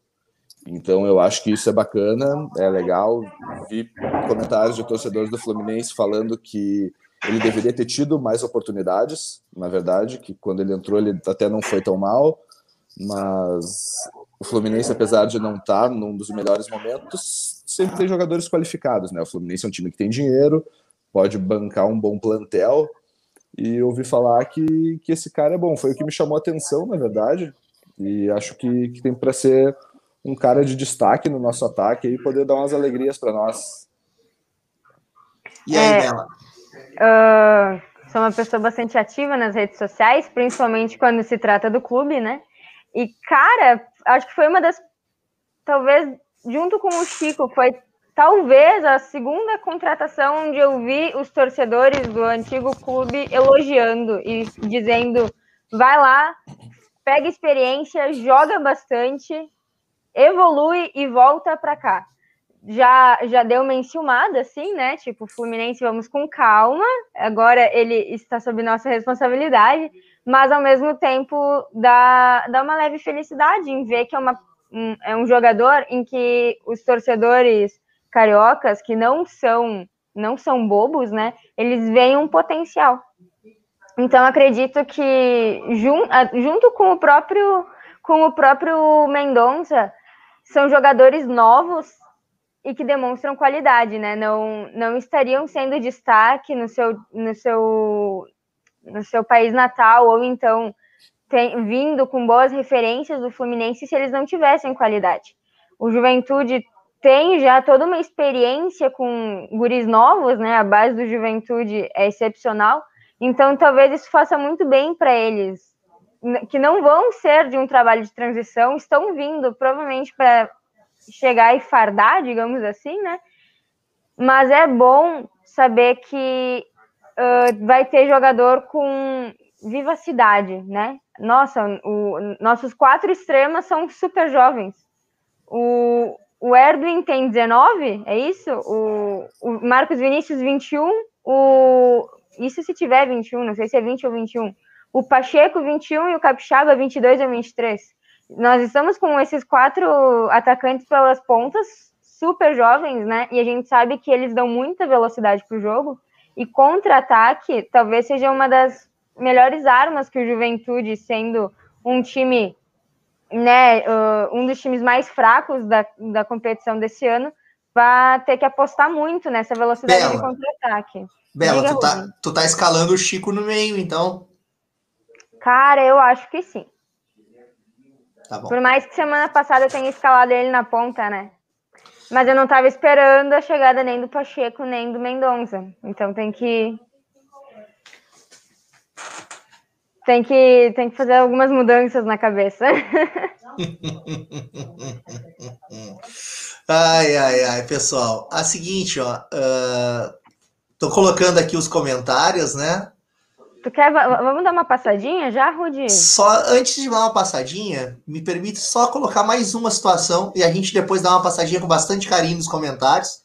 Então eu acho que isso é bacana, é legal. Vi comentários de torcedores do Fluminense falando que ele deveria ter tido mais oportunidades, na verdade, que quando ele entrou ele até não foi tão mal, mas o Fluminense, apesar de não estar num dos melhores momentos, sempre tem jogadores qualificados, né? O Fluminense é um time que tem dinheiro, pode bancar um bom plantel, e ouvi falar que, que esse cara é bom. Foi o que me chamou a atenção, na verdade, e acho que, que tem para ser um cara de destaque no nosso ataque e poder dar umas alegrias para nós. E aí, é... Bela? Uh, sou uma pessoa bastante ativa nas redes sociais, principalmente quando se trata do clube, né? E, cara, acho que foi uma das. Talvez, junto com o Chico, foi talvez a segunda contratação onde eu vi os torcedores do antigo clube elogiando e dizendo: vai lá, pega experiência, joga bastante, evolui e volta para cá já, já deu uma enciumada, assim, né? Tipo, Fluminense, vamos com calma. Agora ele está sob nossa responsabilidade, mas ao mesmo tempo dá, dá uma leve felicidade em ver que é, uma, um, é um jogador em que os torcedores cariocas, que não são, não são bobos, né? Eles veem um potencial. Então acredito que jun, junto com o próprio com o próprio Mendonça são jogadores novos e que demonstram qualidade, né? Não, não estariam sendo destaque no seu, no seu, no seu país natal ou então tem, vindo com boas referências do Fluminense se eles não tivessem qualidade. O Juventude tem já toda uma experiência com guris novos, né? A base do Juventude é excepcional. Então, talvez isso faça muito bem para eles, que não vão ser de um trabalho de transição, estão vindo provavelmente para chegar e fardar, digamos assim, né? Mas é bom saber que uh, vai ter jogador com vivacidade, né? Nossa, o, nossos quatro extremas são super jovens. O, o Erdwin tem 19, é isso? O, o Marcos Vinícius, 21. O, isso se tiver 21, não sei se é 20 ou 21. O Pacheco, 21 e o Capixaba, 22 ou 23. Nós estamos com esses quatro atacantes pelas pontas, super jovens, né? E a gente sabe que eles dão muita velocidade para o jogo. E contra-ataque talvez seja uma das melhores armas que o Juventude, sendo um time né, uh, um dos times mais fracos da, da competição desse ano, vai ter que apostar muito nessa velocidade Bela. de contra-ataque. Bela, tu tá, tu tá escalando o Chico no meio, então? Cara, eu acho que sim. Tá Por mais que semana passada eu tenha escalado ele na ponta, né? Mas eu não estava esperando a chegada nem do Pacheco, nem do Mendonça. Então tem que tem que, tem que fazer algumas mudanças na cabeça. (laughs) ai, ai, ai, pessoal. A seguinte, ó. Uh, tô colocando aqui os comentários, né? Tu quer. Vamos dar uma passadinha já, Rudi? Só antes de dar uma passadinha, me permite só colocar mais uma situação e a gente depois dá uma passadinha com bastante carinho nos comentários.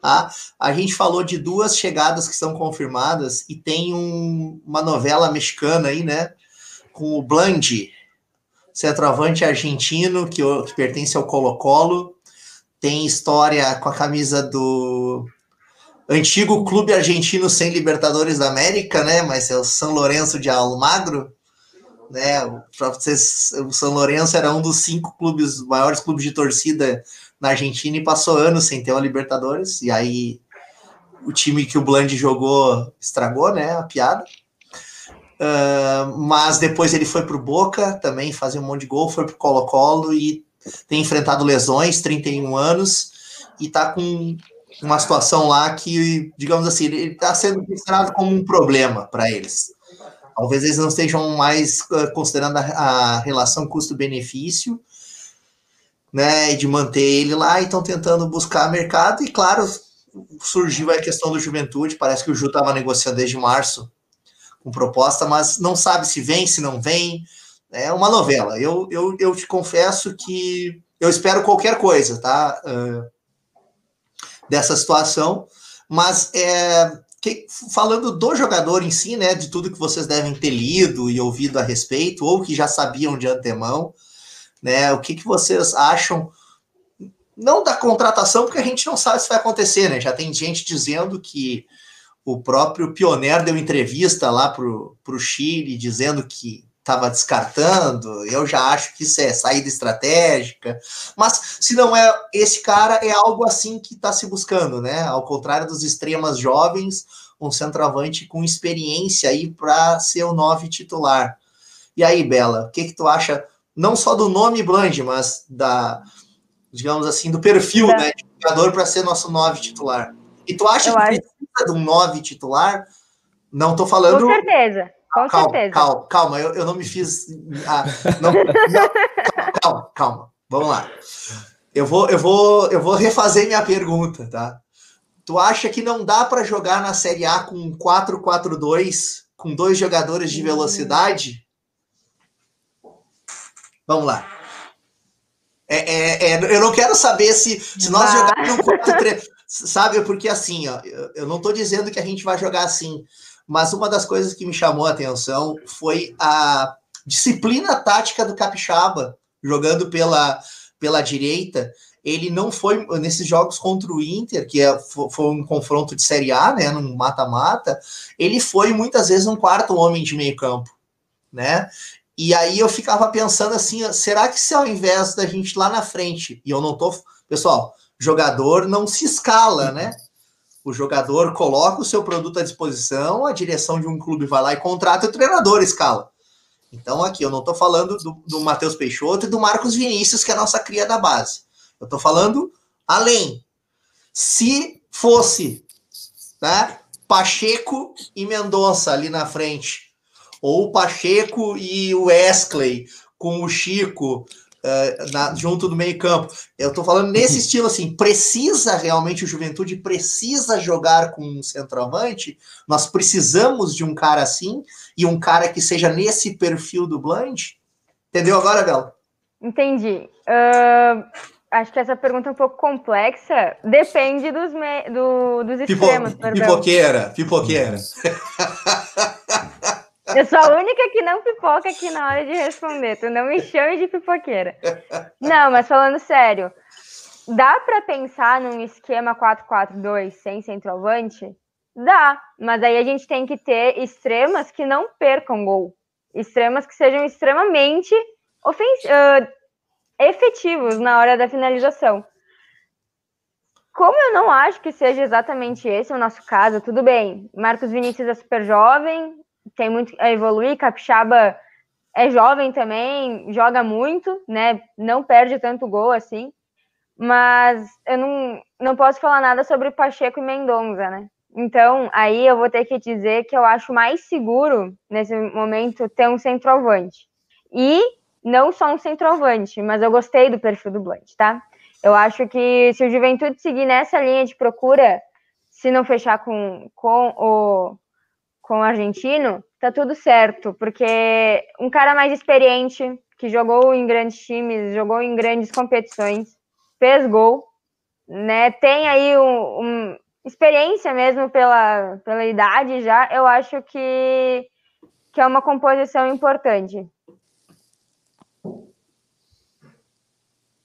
Tá? A gente falou de duas chegadas que são confirmadas e tem um, uma novela mexicana aí, né? Com o Blandi, centroavante argentino que, que pertence ao Colo-Colo. Tem história com a camisa do antigo clube argentino sem Libertadores da América, né? Mas é o São Lourenço de Almagro, né? Para vocês, o São Lourenço era um dos cinco clubes, maiores clubes de torcida na Argentina e passou anos sem ter uma Libertadores. E aí o time que o Bland jogou estragou, né? A piada. Uh, mas depois ele foi para o Boca também, fazia um monte de gol, foi para o Colo-Colo e tem enfrentado lesões, 31 anos, e está com uma situação lá que, digamos assim, ele está sendo considerado como um problema para eles. Talvez eles não estejam mais considerando a, a relação custo-benefício, né, de manter ele lá e estão tentando buscar mercado. E claro, surgiu a questão do Juventude. Parece que o Ju estava negociando desde março com proposta, mas não sabe se vem, se não vem. É uma novela. Eu, eu, eu te confesso que eu espero qualquer coisa, tá? Uh, dessa situação, mas é, que, falando do jogador em si, né, de tudo que vocês devem ter lido e ouvido a respeito, ou que já sabiam de antemão, né? O que, que vocês acham? Não da contratação, porque a gente não sabe se vai acontecer, né? Já tem gente dizendo que o próprio Pioneiro deu entrevista lá para o Chile, dizendo que estava descartando. Eu já acho que isso é saída estratégica. Mas se não é esse cara, é algo assim que está se buscando, né? Ao contrário dos extremas jovens, um centroavante com experiência aí para ser o nove titular. E aí, Bela, o que, que tu acha não só do nome Bland, mas da, digamos assim, do perfil é. né, de jogador para ser nosso nove titular. E tu acha Eu que acho... precisa de um nove titular? Não tô falando. Com certeza. Com calma, certeza. Calma, calma, eu, eu não me fiz. Ah, não, não, calma, calma. Vamos lá. Eu vou, eu vou, eu vou refazer minha pergunta, tá? Tu acha que não dá para jogar na Série A com 4-4-2, com dois jogadores de velocidade? Vamos lá. É, é, é, eu não quero saber se, se nós jogarmos um 4-3. Sabe, porque assim, ó, eu não estou dizendo que a gente vai jogar assim, mas uma das coisas que me chamou a atenção foi a disciplina tática do Capixaba, jogando pela, pela direita. Ele não foi nesses jogos contra o Inter, que é, foi um confronto de Série A, né, num mata-mata, ele foi muitas vezes um quarto homem de meio campo, né? E aí eu ficava pensando assim, será que se ao invés da gente lá na frente, e eu não tô, pessoal, jogador não se escala, né? O jogador coloca o seu produto à disposição, a direção de um clube vai lá e contrata o treinador escala. Então, aqui, eu não estou falando do, do Matheus Peixoto e do Marcos Vinícius, que é a nossa cria da base. Eu estou falando além. Se fosse né, Pacheco e Mendonça ali na frente, ou Pacheco e o Wesley com o Chico uh, na, junto do meio campo. Eu estou falando nesse estilo assim, precisa realmente o Juventude precisa jogar com um centroavante. Nós precisamos de um cara assim e um cara que seja nesse perfil do Bland. Entendeu agora, Bela? Entendi. Uh, acho que essa pergunta é um pouco complexa. Depende dos, me... do, dos extremos. Pipo... Pipoqueira, pipoqueira. (laughs) Eu sou a única que não pipoca aqui na hora de responder. Tu não me chame de pipoqueira. Não, mas falando sério, dá para pensar num esquema 4-4-2 sem centroavante? Dá, mas aí a gente tem que ter extremas que não percam gol. Extremas que sejam extremamente uh, efetivos na hora da finalização. Como eu não acho que seja exatamente esse o nosso caso, tudo bem. Marcos Vinícius é super jovem, tem muito a evoluir. Capixaba é jovem também, joga muito, né? Não perde tanto gol assim. Mas eu não, não posso falar nada sobre Pacheco e Mendonça, né? Então, aí eu vou ter que dizer que eu acho mais seguro, nesse momento, ter um centroavante. E não só um centroavante, mas eu gostei do perfil do Blunt, tá? Eu acho que se o Juventude seguir nessa linha de procura, se não fechar com, com o com o argentino, tá tudo certo, porque um cara mais experiente, que jogou em grandes times, jogou em grandes competições, fez gol, né? Tem aí um, um experiência mesmo pela, pela idade já, eu acho que, que é uma composição importante.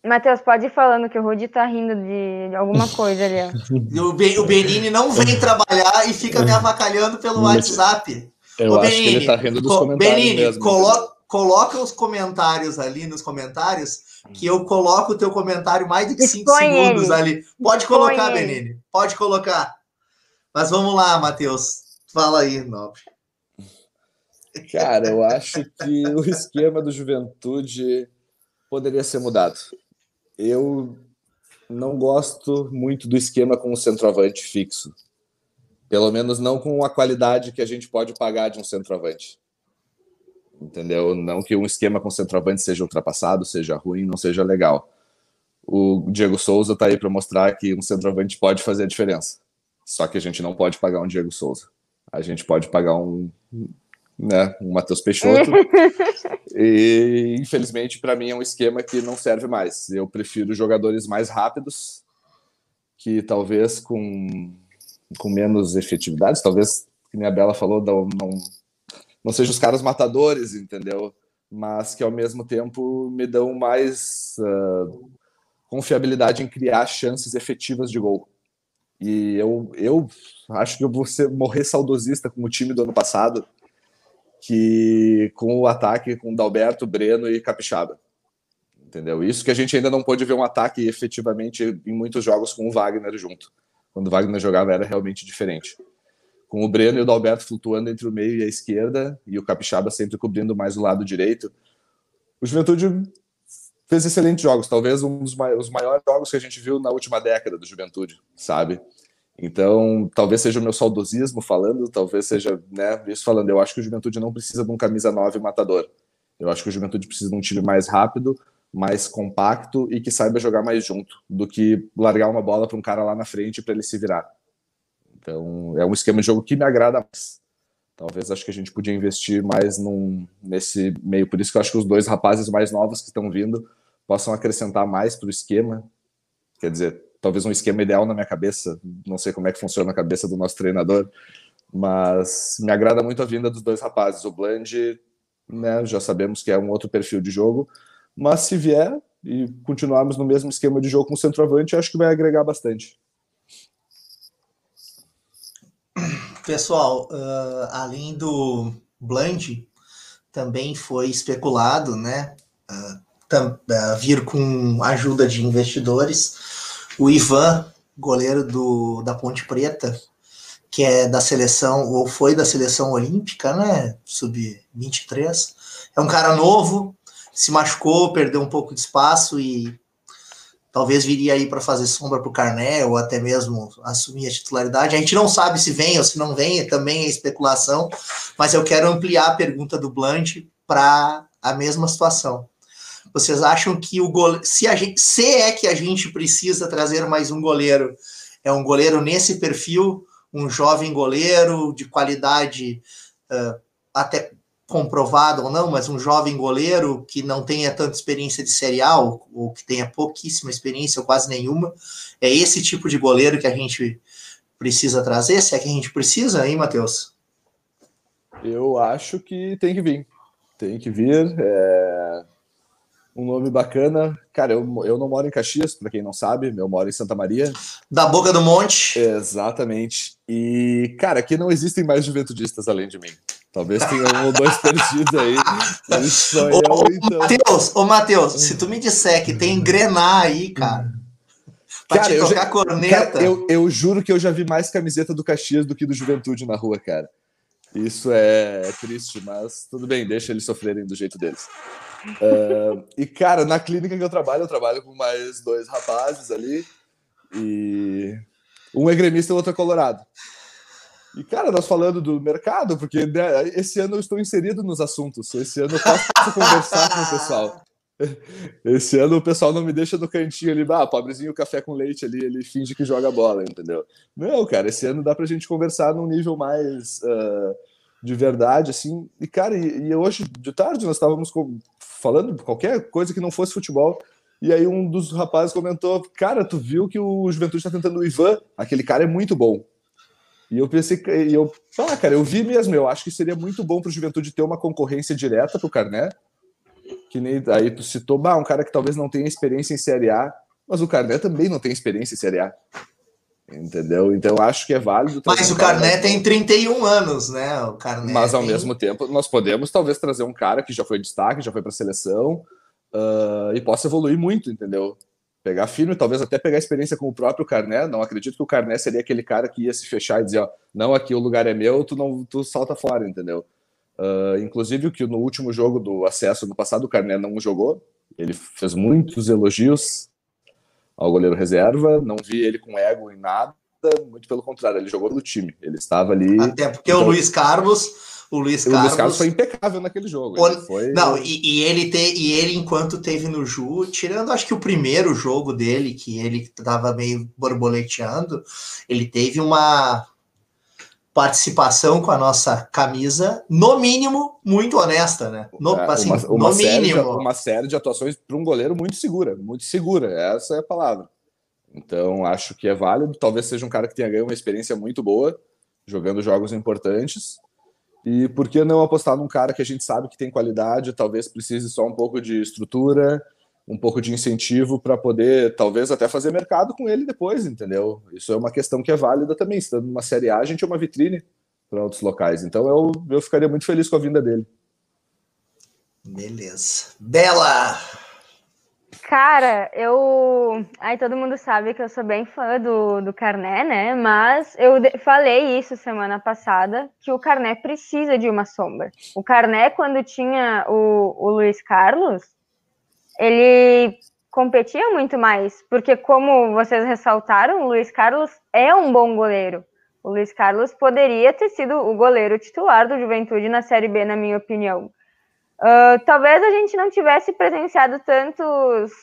Matheus, pode ir falando que o Rudy tá rindo de, de alguma coisa ali. (laughs) o, o Benini não vem trabalhar e fica me avacalhando pelo WhatsApp. Eu Ô, acho Benini, que ele tá rindo dos comentários Benini, mesmo. Colo coloca os comentários ali nos comentários, que eu coloco o teu comentário mais de 5 segundos ele. ali. Pode Expõe colocar, ele. Benini. Pode colocar. Mas vamos lá, Matheus. Fala aí, Nobre. Cara, eu acho que o esquema do Juventude poderia ser mudado eu não gosto muito do esquema com o centroavante fixo. Pelo menos não com a qualidade que a gente pode pagar de um centroavante. Entendeu? Não que um esquema com centroavante seja ultrapassado, seja ruim, não seja legal. O Diego Souza está aí para mostrar que um centroavante pode fazer a diferença. Só que a gente não pode pagar um Diego Souza. A gente pode pagar um né? O Matheus Peixoto. (laughs) e infelizmente para mim é um esquema que não serve mais. Eu prefiro jogadores mais rápidos, que talvez com, com menos efetividade, talvez, como a Bela falou, não, não, não sejam os caras matadores, entendeu? Mas que ao mesmo tempo me dão mais uh, confiabilidade em criar chances efetivas de gol. E eu, eu acho que eu vou ser, morrer saudosista com o time do ano passado, que com o ataque com Dalberto, Breno e Capixaba. Entendeu? Isso que a gente ainda não pôde ver um ataque efetivamente em muitos jogos com o Wagner junto. Quando o Wagner jogava era realmente diferente. Com o Breno e o Dalberto flutuando entre o meio e a esquerda e o Capixaba sempre cobrindo mais o lado direito. O Juventude fez excelentes jogos, talvez um dos maiores jogos que a gente viu na última década do Juventude, sabe? Então, talvez seja o meu saudosismo falando, talvez seja né, isso falando. Eu acho que o Juventude não precisa de um camisa 9 matador. Eu acho que o Juventude precisa de um time mais rápido, mais compacto e que saiba jogar mais junto, do que largar uma bola para um cara lá na frente para ele se virar. Então, é um esquema de jogo que me agrada mais. Talvez acho que a gente podia investir mais num, nesse meio. Por isso que eu acho que os dois rapazes mais novos que estão vindo possam acrescentar mais para o esquema. Quer dizer, talvez um esquema ideal na minha cabeça, não sei como é que funciona a cabeça do nosso treinador, mas me agrada muito a vinda dos dois rapazes. O Bland, né, já sabemos que é um outro perfil de jogo, mas se vier e continuarmos no mesmo esquema de jogo com o centroavante, acho que vai agregar bastante. Pessoal, uh, além do Bland, também foi especulado, né, uh, uh, vir com ajuda de investidores o Ivan, goleiro do, da Ponte Preta, que é da seleção, ou foi da seleção olímpica, né? Sub-23. É um cara novo, se machucou, perdeu um pouco de espaço e talvez viria aí para fazer sombra para o Carné ou até mesmo assumir a titularidade. A gente não sabe se vem ou se não vem, também é especulação, mas eu quero ampliar a pergunta do Blunt para a mesma situação. Vocês acham que o goleiro, se, a gente, se é que a gente precisa trazer mais um goleiro, é um goleiro nesse perfil, um jovem goleiro de qualidade uh, até comprovado ou não, mas um jovem goleiro que não tenha tanta experiência de serial, ou que tenha pouquíssima experiência, ou quase nenhuma, é esse tipo de goleiro que a gente precisa trazer? Se é que a gente precisa, hein, Matheus? Eu acho que tem que vir. Tem que vir. É... Um nome bacana. Cara, eu, eu não moro em Caxias, para quem não sabe, eu moro em Santa Maria. Da Boca do Monte. Exatamente. E, cara, aqui não existem mais juventudistas além de mim. Talvez tenha um ou dois (laughs) perdidos aí. ô, ô, então. Matheus, ô Matheus, se tu me disser que tem engrenar aí, cara. Pra cara, te tocar já, corneta. Cara, eu, eu juro que eu já vi mais camiseta do Caxias do que do Juventude na rua, cara. Isso é triste, mas tudo bem, deixa eles sofrerem do jeito deles. Uh, e, cara, na clínica que eu trabalho, eu trabalho com mais dois rapazes ali. E um é gremista e o outro é colorado. E, cara, nós falando do mercado, porque né, esse ano eu estou inserido nos assuntos. Esse ano eu posso (laughs) conversar com o pessoal. Esse ano o pessoal não me deixa no cantinho ali, ah, pobrezinho café com leite ali, ele finge que joga bola, entendeu? Não, cara, esse ano dá pra gente conversar num nível mais uh, de verdade, assim. E, cara, e, e, hoje de tarde nós estávamos falando qualquer coisa que não fosse futebol. E aí um dos rapazes comentou: Cara, tu viu que o Juventude está tentando o Ivan? Aquele cara é muito bom. E eu pensei, e eu, ah, cara, eu vi mesmo, eu acho que seria muito bom para o Juventude ter uma concorrência direta para o Carné. Que nem aí tu citou, bah, um cara que talvez não tenha experiência em Série A, mas o Carné também não tem experiência em Série A. Entendeu? Então acho que é válido. Mas o Carné tem 31 anos, né? O Carné mas ao tem... mesmo tempo, nós podemos talvez trazer um cara que já foi destaque, já foi para a seleção uh, e possa evoluir muito, entendeu? Pegar firme, talvez até pegar experiência com o próprio Carné. Não acredito que o Carné seria aquele cara que ia se fechar e dizer: ó, não, aqui o lugar é meu, tu não tu salta fora, entendeu? Uh, inclusive, que no último jogo do acesso no passado, o Carné não jogou. Ele fez muitos elogios ao goleiro reserva. Não vi ele com ego em nada, muito pelo contrário, ele jogou no time. Ele estava ali. Até porque então, o Luiz Carlos o Luiz Carlos. O Luiz Carlos foi impecável naquele jogo. O... Foi... Não, e, e, ele te... e ele, enquanto teve no Ju, tirando acho que o primeiro jogo dele, que ele estava meio borboleteando, ele teve uma participação com a nossa camisa, no mínimo, muito honesta, né? No, é, assim, uma, uma no série mínimo. De, uma série de atuações para um goleiro muito segura, muito segura, essa é a palavra. Então, acho que é válido. Talvez seja um cara que tenha ganho uma experiência muito boa, jogando jogos importantes. E por que não apostar num cara que a gente sabe que tem qualidade, talvez precise só um pouco de estrutura, um pouco de incentivo para poder, talvez até fazer mercado com ele depois, entendeu? Isso é uma questão que é válida também. Estando numa Série A, a gente é uma vitrine para outros locais. Então eu, eu ficaria muito feliz com a vinda dele. Beleza. Bela! Cara, eu. Aí todo mundo sabe que eu sou bem fã do, do Carné, né? Mas eu falei isso semana passada, que o Carné precisa de uma sombra. O Carné, quando tinha o, o Luiz Carlos, ele competia muito mais, porque como vocês ressaltaram, o Luiz Carlos é um bom goleiro. O Luiz Carlos poderia ter sido o goleiro titular do Juventude na Série B, na minha opinião. Uh, talvez a gente não tivesse presenciado tantos,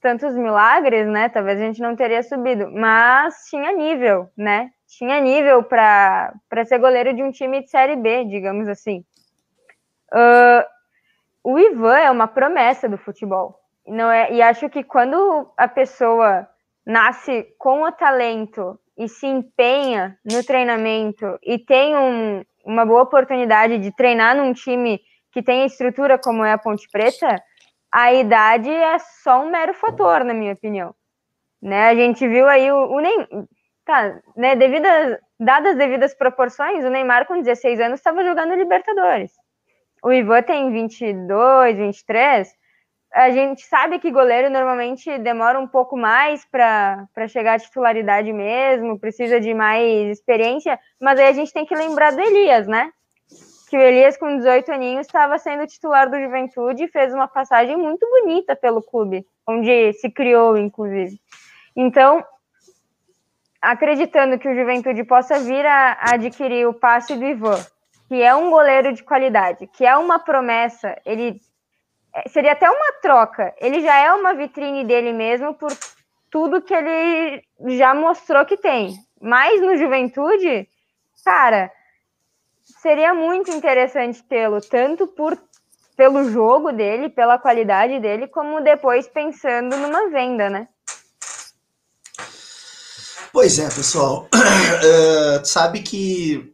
tantos milagres, né? Talvez a gente não teria subido, mas tinha nível, né? Tinha nível para ser goleiro de um time de Série B, digamos assim. Uh, o Ivan é uma promessa do futebol. Não é, e acho que quando a pessoa nasce com o talento e se empenha no treinamento e tem um, uma boa oportunidade de treinar num time que tem estrutura como é a Ponte Preta, a idade é só um mero fator, na minha opinião. Né? A gente viu aí o, o Neymar, tá, né, devido dadas as devidas proporções, o Neymar com 16 anos estava jogando Libertadores. O Ivan tem 22, 23, a gente sabe que goleiro normalmente demora um pouco mais para chegar à titularidade mesmo, precisa de mais experiência, mas aí a gente tem que lembrar do Elias, né? Que o Elias, com 18 aninhos, estava sendo titular do Juventude e fez uma passagem muito bonita pelo clube, onde se criou, inclusive. Então, acreditando que o Juventude possa vir a, adquirir o passe do Ivan, que é um goleiro de qualidade, que é uma promessa, ele é, seria até uma troca. Ele já é uma vitrine dele mesmo por tudo que ele já mostrou que tem. Mas no Juventude, cara, seria muito interessante tê-lo, tanto por pelo jogo dele, pela qualidade dele, como depois pensando numa venda, né? Pois é, pessoal. Uh, (clears throat) sabe que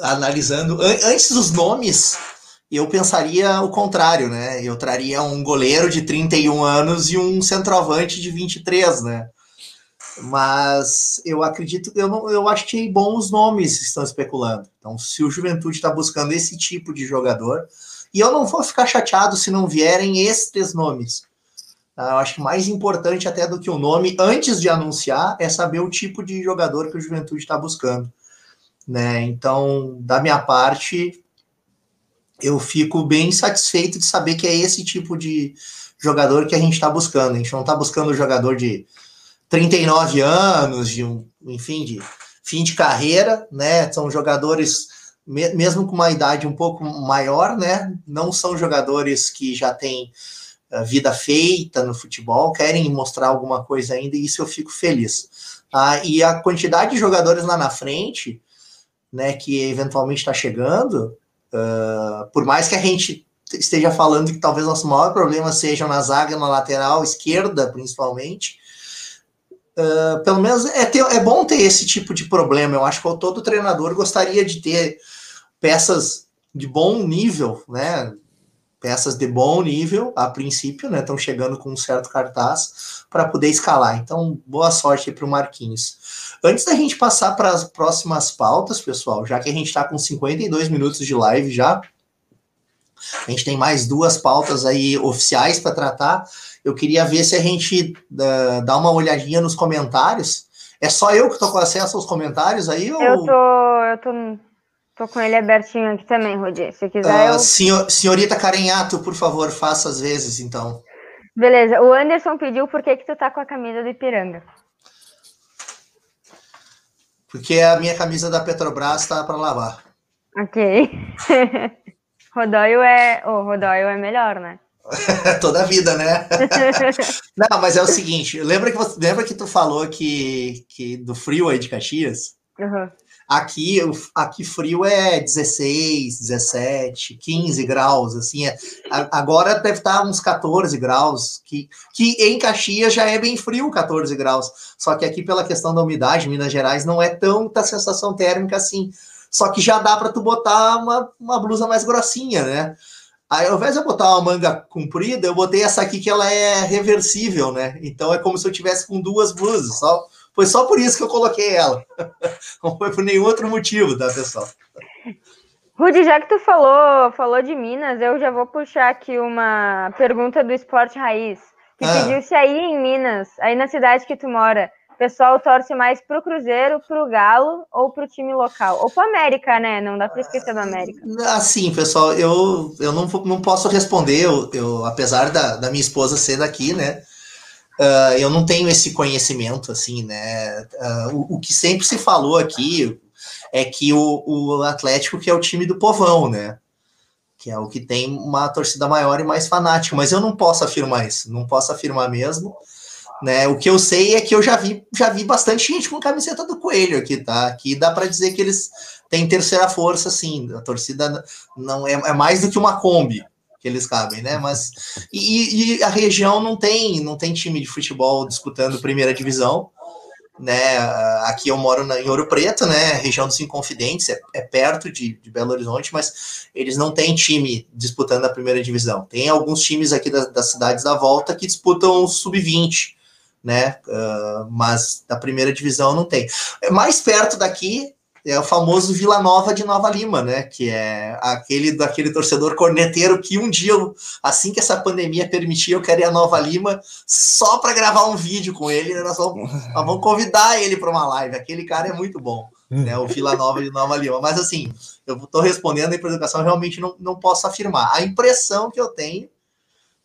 analisando antes dos nomes eu pensaria o contrário, né? Eu traria um goleiro de 31 anos e um centroavante de 23, né? Mas eu acredito, eu, não, eu achei bons nomes que estão especulando. Então, se o Juventude está buscando esse tipo de jogador, e eu não vou ficar chateado se não vierem estes nomes. Tá? Eu acho que mais importante até do que o nome, antes de anunciar, é saber o tipo de jogador que o Juventude está buscando. Né? Então, da minha parte, eu fico bem satisfeito de saber que é esse tipo de jogador que a gente está buscando. A gente não está buscando um jogador de 39 anos, de um, enfim, de fim de carreira, né? São jogadores, mesmo com uma idade um pouco maior, né? Não são jogadores que já têm eh, vida feita no futebol, querem mostrar alguma coisa ainda, e isso eu fico feliz. Ah, e a quantidade de jogadores lá na frente, né, que eventualmente está chegando, Uh, por mais que a gente esteja falando que talvez nosso maior problema seja na zaga, na lateral esquerda, principalmente, uh, pelo menos é, ter, é bom ter esse tipo de problema. Eu acho que todo treinador gostaria de ter peças de bom nível, né? Peças de bom nível, a princípio, né? Estão chegando com um certo cartaz para poder escalar. Então, boa sorte para o Marquinhos. Antes da gente passar para as próximas pautas, pessoal, já que a gente está com 52 minutos de live já, a gente tem mais duas pautas aí oficiais para tratar. Eu queria ver se a gente uh, dá uma olhadinha nos comentários. É só eu que estou com acesso aos comentários aí? Ou... Eu tô, eu tô, tô com ele abertinho aqui também, Rodi. Se quiser. Uh, eu... senhor, senhorita Carenhato, por favor, faça as vezes, então. Beleza. O Anderson pediu por que, que tu tá com a camisa do Ipiranga. Porque a minha camisa da Petrobras está para lavar. Ok. (laughs) Rodóio é. O oh, Rodóio é melhor, né? (laughs) Toda a vida, né? (laughs) Não, mas é o seguinte, lembra que, você, lembra que tu falou que, que do frio aí de Caxias? Uhum. Aqui, aqui frio é 16, 17, 15 graus, assim, é, agora deve estar uns 14 graus, que, que em Caxias já é bem frio 14 graus, só que aqui pela questão da umidade, Minas Gerais não é tanta sensação térmica assim, só que já dá para tu botar uma, uma blusa mais grossinha, né? Aí, ao invés de eu botar uma manga comprida, eu botei essa aqui que ela é reversível, né? Então é como se eu tivesse com duas blusas, só foi só por isso que eu coloquei ela. (laughs) Não foi por nenhum outro motivo, tá, pessoal? Rudy, já que tu falou, falou de Minas, eu já vou puxar aqui uma pergunta do Esporte Raiz, que ah. pediu se aí em Minas, aí na cidade que tu mora, o pessoal torce mais pro Cruzeiro, pro Galo ou pro time local? Ou pro América, né? Não dá para esquecer do América. Assim, pessoal, eu, eu não, não posso responder, eu, eu apesar da, da minha esposa ser daqui, né? Uh, eu não tenho esse conhecimento, assim, né? Uh, o, o, que sempre se falou aqui é que o, o Atlético que é o time do povão, né? Que é o que tem uma torcida maior e mais fanática, mas eu não posso afirmar isso, não posso afirmar mesmo. Né? O que eu sei é que eu já vi, já vi bastante gente com camiseta do Coelho aqui, tá? Aqui dá para dizer que eles têm terceira força, sim. A torcida não é, é mais do que uma Kombi, que eles cabem, né? Mas e, e, a região não tem não tem time de futebol disputando primeira divisão, né? Aqui eu moro na, em Ouro Preto, né? Região dos Inconfidentes é, é perto de, de, Belo Horizonte, mas eles não têm time disputando a primeira divisão. Tem alguns times aqui das, das cidades da volta que disputam o sub-20, né? Uh, mas da primeira divisão não tem. É mais perto daqui é o famoso Vila Nova de Nova Lima, né? Que é aquele daquele torcedor corneteiro que um dia, assim que essa pandemia permitir, eu quero ir a Nova Lima só para gravar um vídeo com ele. Né? Nós, vamos, nós vamos convidar ele para uma live. Aquele cara é muito bom, né? O Vila Nova de Nova Lima. Mas assim, eu estou respondendo a educação, realmente não, não posso afirmar. A impressão que eu tenho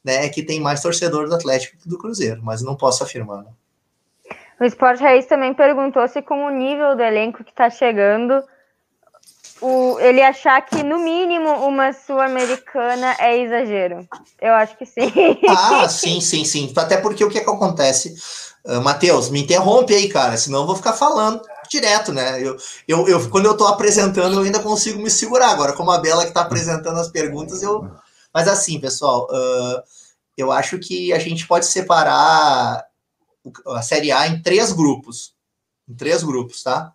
né, é que tem mais torcedor do Atlético que do Cruzeiro, mas não posso afirmar. Né? O Sport Raiz também perguntou se, com o nível do elenco que está chegando, o, ele achar que, no mínimo, uma sul-americana é exagero. Eu acho que sim. Ah, (laughs) sim, sim, sim. Até porque o que, é que acontece? Uh, Matheus, me interrompe aí, cara, senão eu vou ficar falando direto, né? Eu, eu, eu, quando eu estou apresentando, eu ainda consigo me segurar. Agora, como a Bela que está apresentando as perguntas, eu. Mas assim, pessoal, uh, eu acho que a gente pode separar a Série A em três grupos. Em três grupos, tá?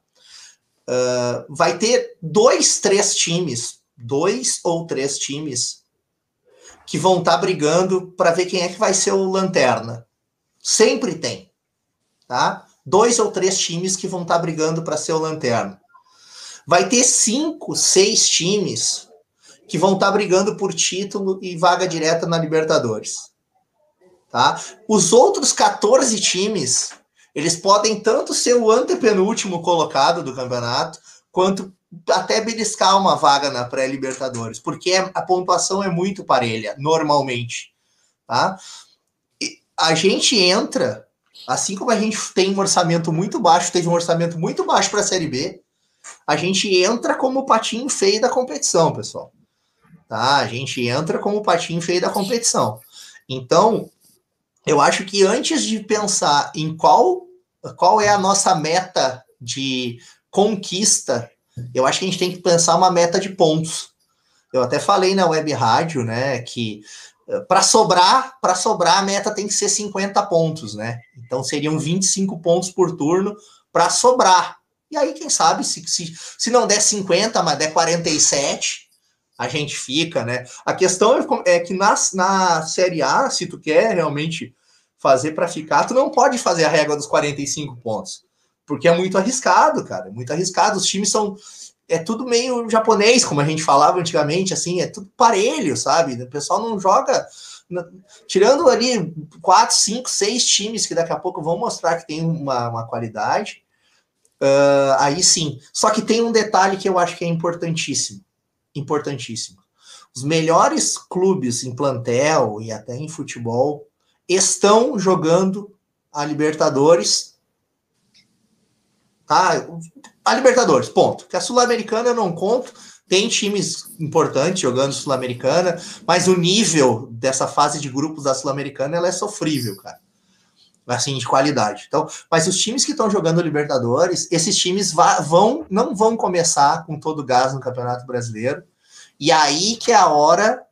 Uh, vai ter dois, três times, dois ou três times que vão estar tá brigando para ver quem é que vai ser o lanterna. Sempre tem, tá? Dois ou três times que vão estar tá brigando para ser o lanterna. Vai ter cinco, seis times que vão estar tá brigando por título e vaga direta na Libertadores. Tá? Os outros 14 times, eles podem tanto ser o antepenúltimo colocado do campeonato, quanto até beliscar uma vaga na pré-Libertadores, porque a pontuação é muito parelha, normalmente. Tá? E a gente entra, assim como a gente tem um orçamento muito baixo, teve um orçamento muito baixo para a Série B, a gente entra como o patinho feio da competição, pessoal. Tá? A gente entra como o patinho feio da competição. Então, eu acho que antes de pensar em qual, qual é a nossa meta de conquista, eu acho que a gente tem que pensar uma meta de pontos. Eu até falei na web rádio, né, que eh, para sobrar, para sobrar a meta tem que ser 50 pontos, né? Então seriam 25 pontos por turno para sobrar. E aí, quem sabe, se, se, se não der 50, mas der 47, a gente fica, né? A questão é, é que na, na Série A, se tu quer realmente fazer para ficar, tu não pode fazer a regra dos 45 pontos, porque é muito arriscado, cara, é muito arriscado. Os times são é tudo meio japonês, como a gente falava antigamente, assim, é tudo parelho, sabe? O pessoal não joga tirando ali quatro, cinco, seis times que daqui a pouco vão mostrar que tem uma, uma qualidade, uh, aí sim. Só que tem um detalhe que eu acho que é importantíssimo importantíssimo. Os melhores clubes em plantel e até em futebol estão jogando a Libertadores. Tá? A Libertadores, ponto. Que a Sul-Americana eu não conto. Tem times importantes jogando Sul-Americana, mas o nível dessa fase de grupos da Sul-Americana ela é sofrível, cara. Assim, de qualidade. Então, mas os times que estão jogando Libertadores, esses times vão, não vão começar com todo o gás no Campeonato Brasileiro e aí que é a hora,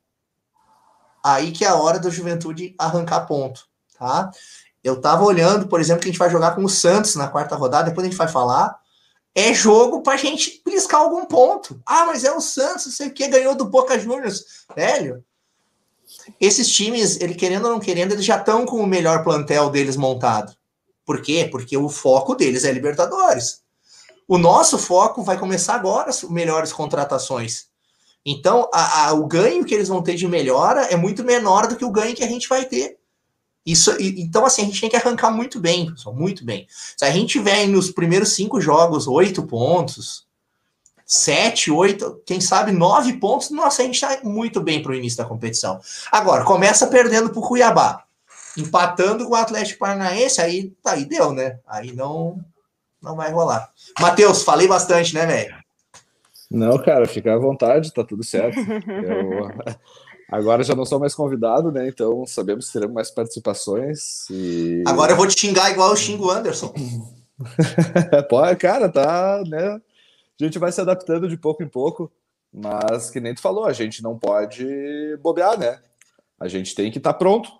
aí que é a hora da Juventude arrancar ponto, tá? Eu tava olhando, por exemplo, que a gente vai jogar com o Santos na quarta rodada, depois a gente vai falar. É jogo pra gente piscar algum ponto. Ah, mas é o Santos, não sei o que, ganhou do Boca Juniors. Velho, esses times, ele querendo ou não querendo, eles já estão com o melhor plantel deles montado. Por quê? Porque o foco deles é Libertadores. O nosso foco vai começar agora, as melhores contratações. Então, a, a, o ganho que eles vão ter de melhora é muito menor do que o ganho que a gente vai ter. Isso, então, assim, a gente tem que arrancar muito bem, pessoal, muito bem. Se a gente tiver nos primeiros cinco jogos oito pontos, sete, oito, quem sabe nove pontos, nossa, a gente está muito bem para o início da competição. Agora, começa perdendo para o Cuiabá, empatando com o Atlético Paranaense, aí, aí deu, né? Aí não, não vai rolar. Matheus, falei bastante, né, velho? Não, cara, fica à vontade, tá tudo certo. Eu, (laughs) agora já não sou mais convidado, né? Então sabemos que teremos mais participações. E... Agora eu vou te xingar igual eu xingo o Anderson. (laughs) Pô, cara, tá, né? A gente vai se adaptando de pouco em pouco, mas que nem tu falou, a gente não pode bobear, né? A gente tem que estar tá pronto,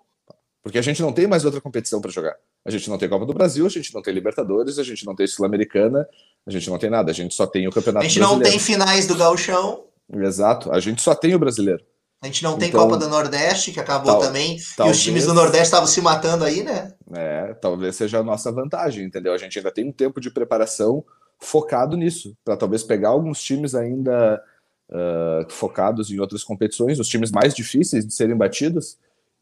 porque a gente não tem mais outra competição para jogar. A gente não tem Copa do Brasil, a gente não tem Libertadores, a gente não tem Sul-Americana, a gente não tem nada, a gente só tem o Campeonato A gente brasileiro. não tem finais do Gauchão. Exato, a gente só tem o brasileiro. A gente não tem então, Copa do Nordeste, que acabou tal, também, talvez, e os times do Nordeste estavam se matando aí, né? É, talvez seja a nossa vantagem, entendeu? A gente ainda tem um tempo de preparação focado nisso, para talvez pegar alguns times ainda uh, focados em outras competições, os times mais difíceis de serem batidos,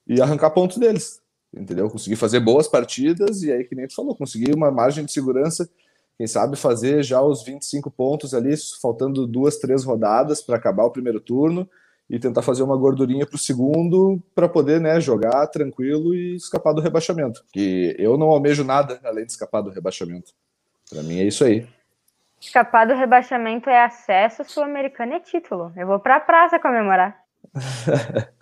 e arrancar pontos deles, entendeu? Conseguir fazer boas partidas e aí, que nem tu falou, conseguir uma margem de segurança, quem sabe fazer já os 25 pontos ali, faltando duas, três rodadas para acabar o primeiro turno e tentar fazer uma gordurinha para o segundo para poder né, jogar tranquilo e escapar do rebaixamento. Que eu não almejo nada além de escapar do rebaixamento. Para mim é isso aí. Escapar do rebaixamento é acesso, sul-americano é título. Eu vou para a praça comemorar. (laughs)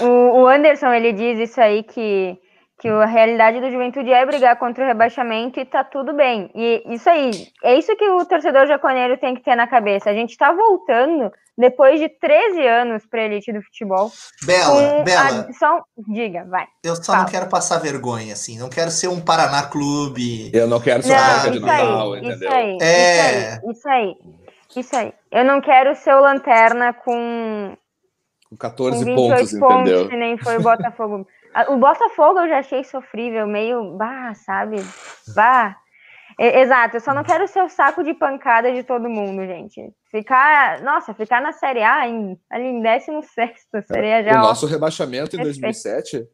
o, o Anderson ele diz isso aí que que a realidade do Juventude é brigar contra o rebaixamento e tá tudo bem. E isso aí, é isso que o torcedor jaconeiro tem que ter na cabeça. A gente tá voltando depois de 13 anos para elite do futebol. Bela, Bela. A, só, diga, vai. Eu só fala. não quero passar vergonha, assim. Não quero ser um Paraná Clube. Eu não quero ser uma marca de Natal, aí, entendeu? Isso aí, é... isso aí, isso aí. Eu não quero ser o Lanterna com... Com 14 com pontos, pontos, entendeu? Que nem foi o Botafogo. (laughs) O Botafogo eu já achei sofrível, meio, bah, sabe? Bah. Exato, eu só não quero ser o saco de pancada de todo mundo, gente. Ficar, nossa, ficar na Série A em, ali em 16 seria já. O nosso rebaixamento em 2007,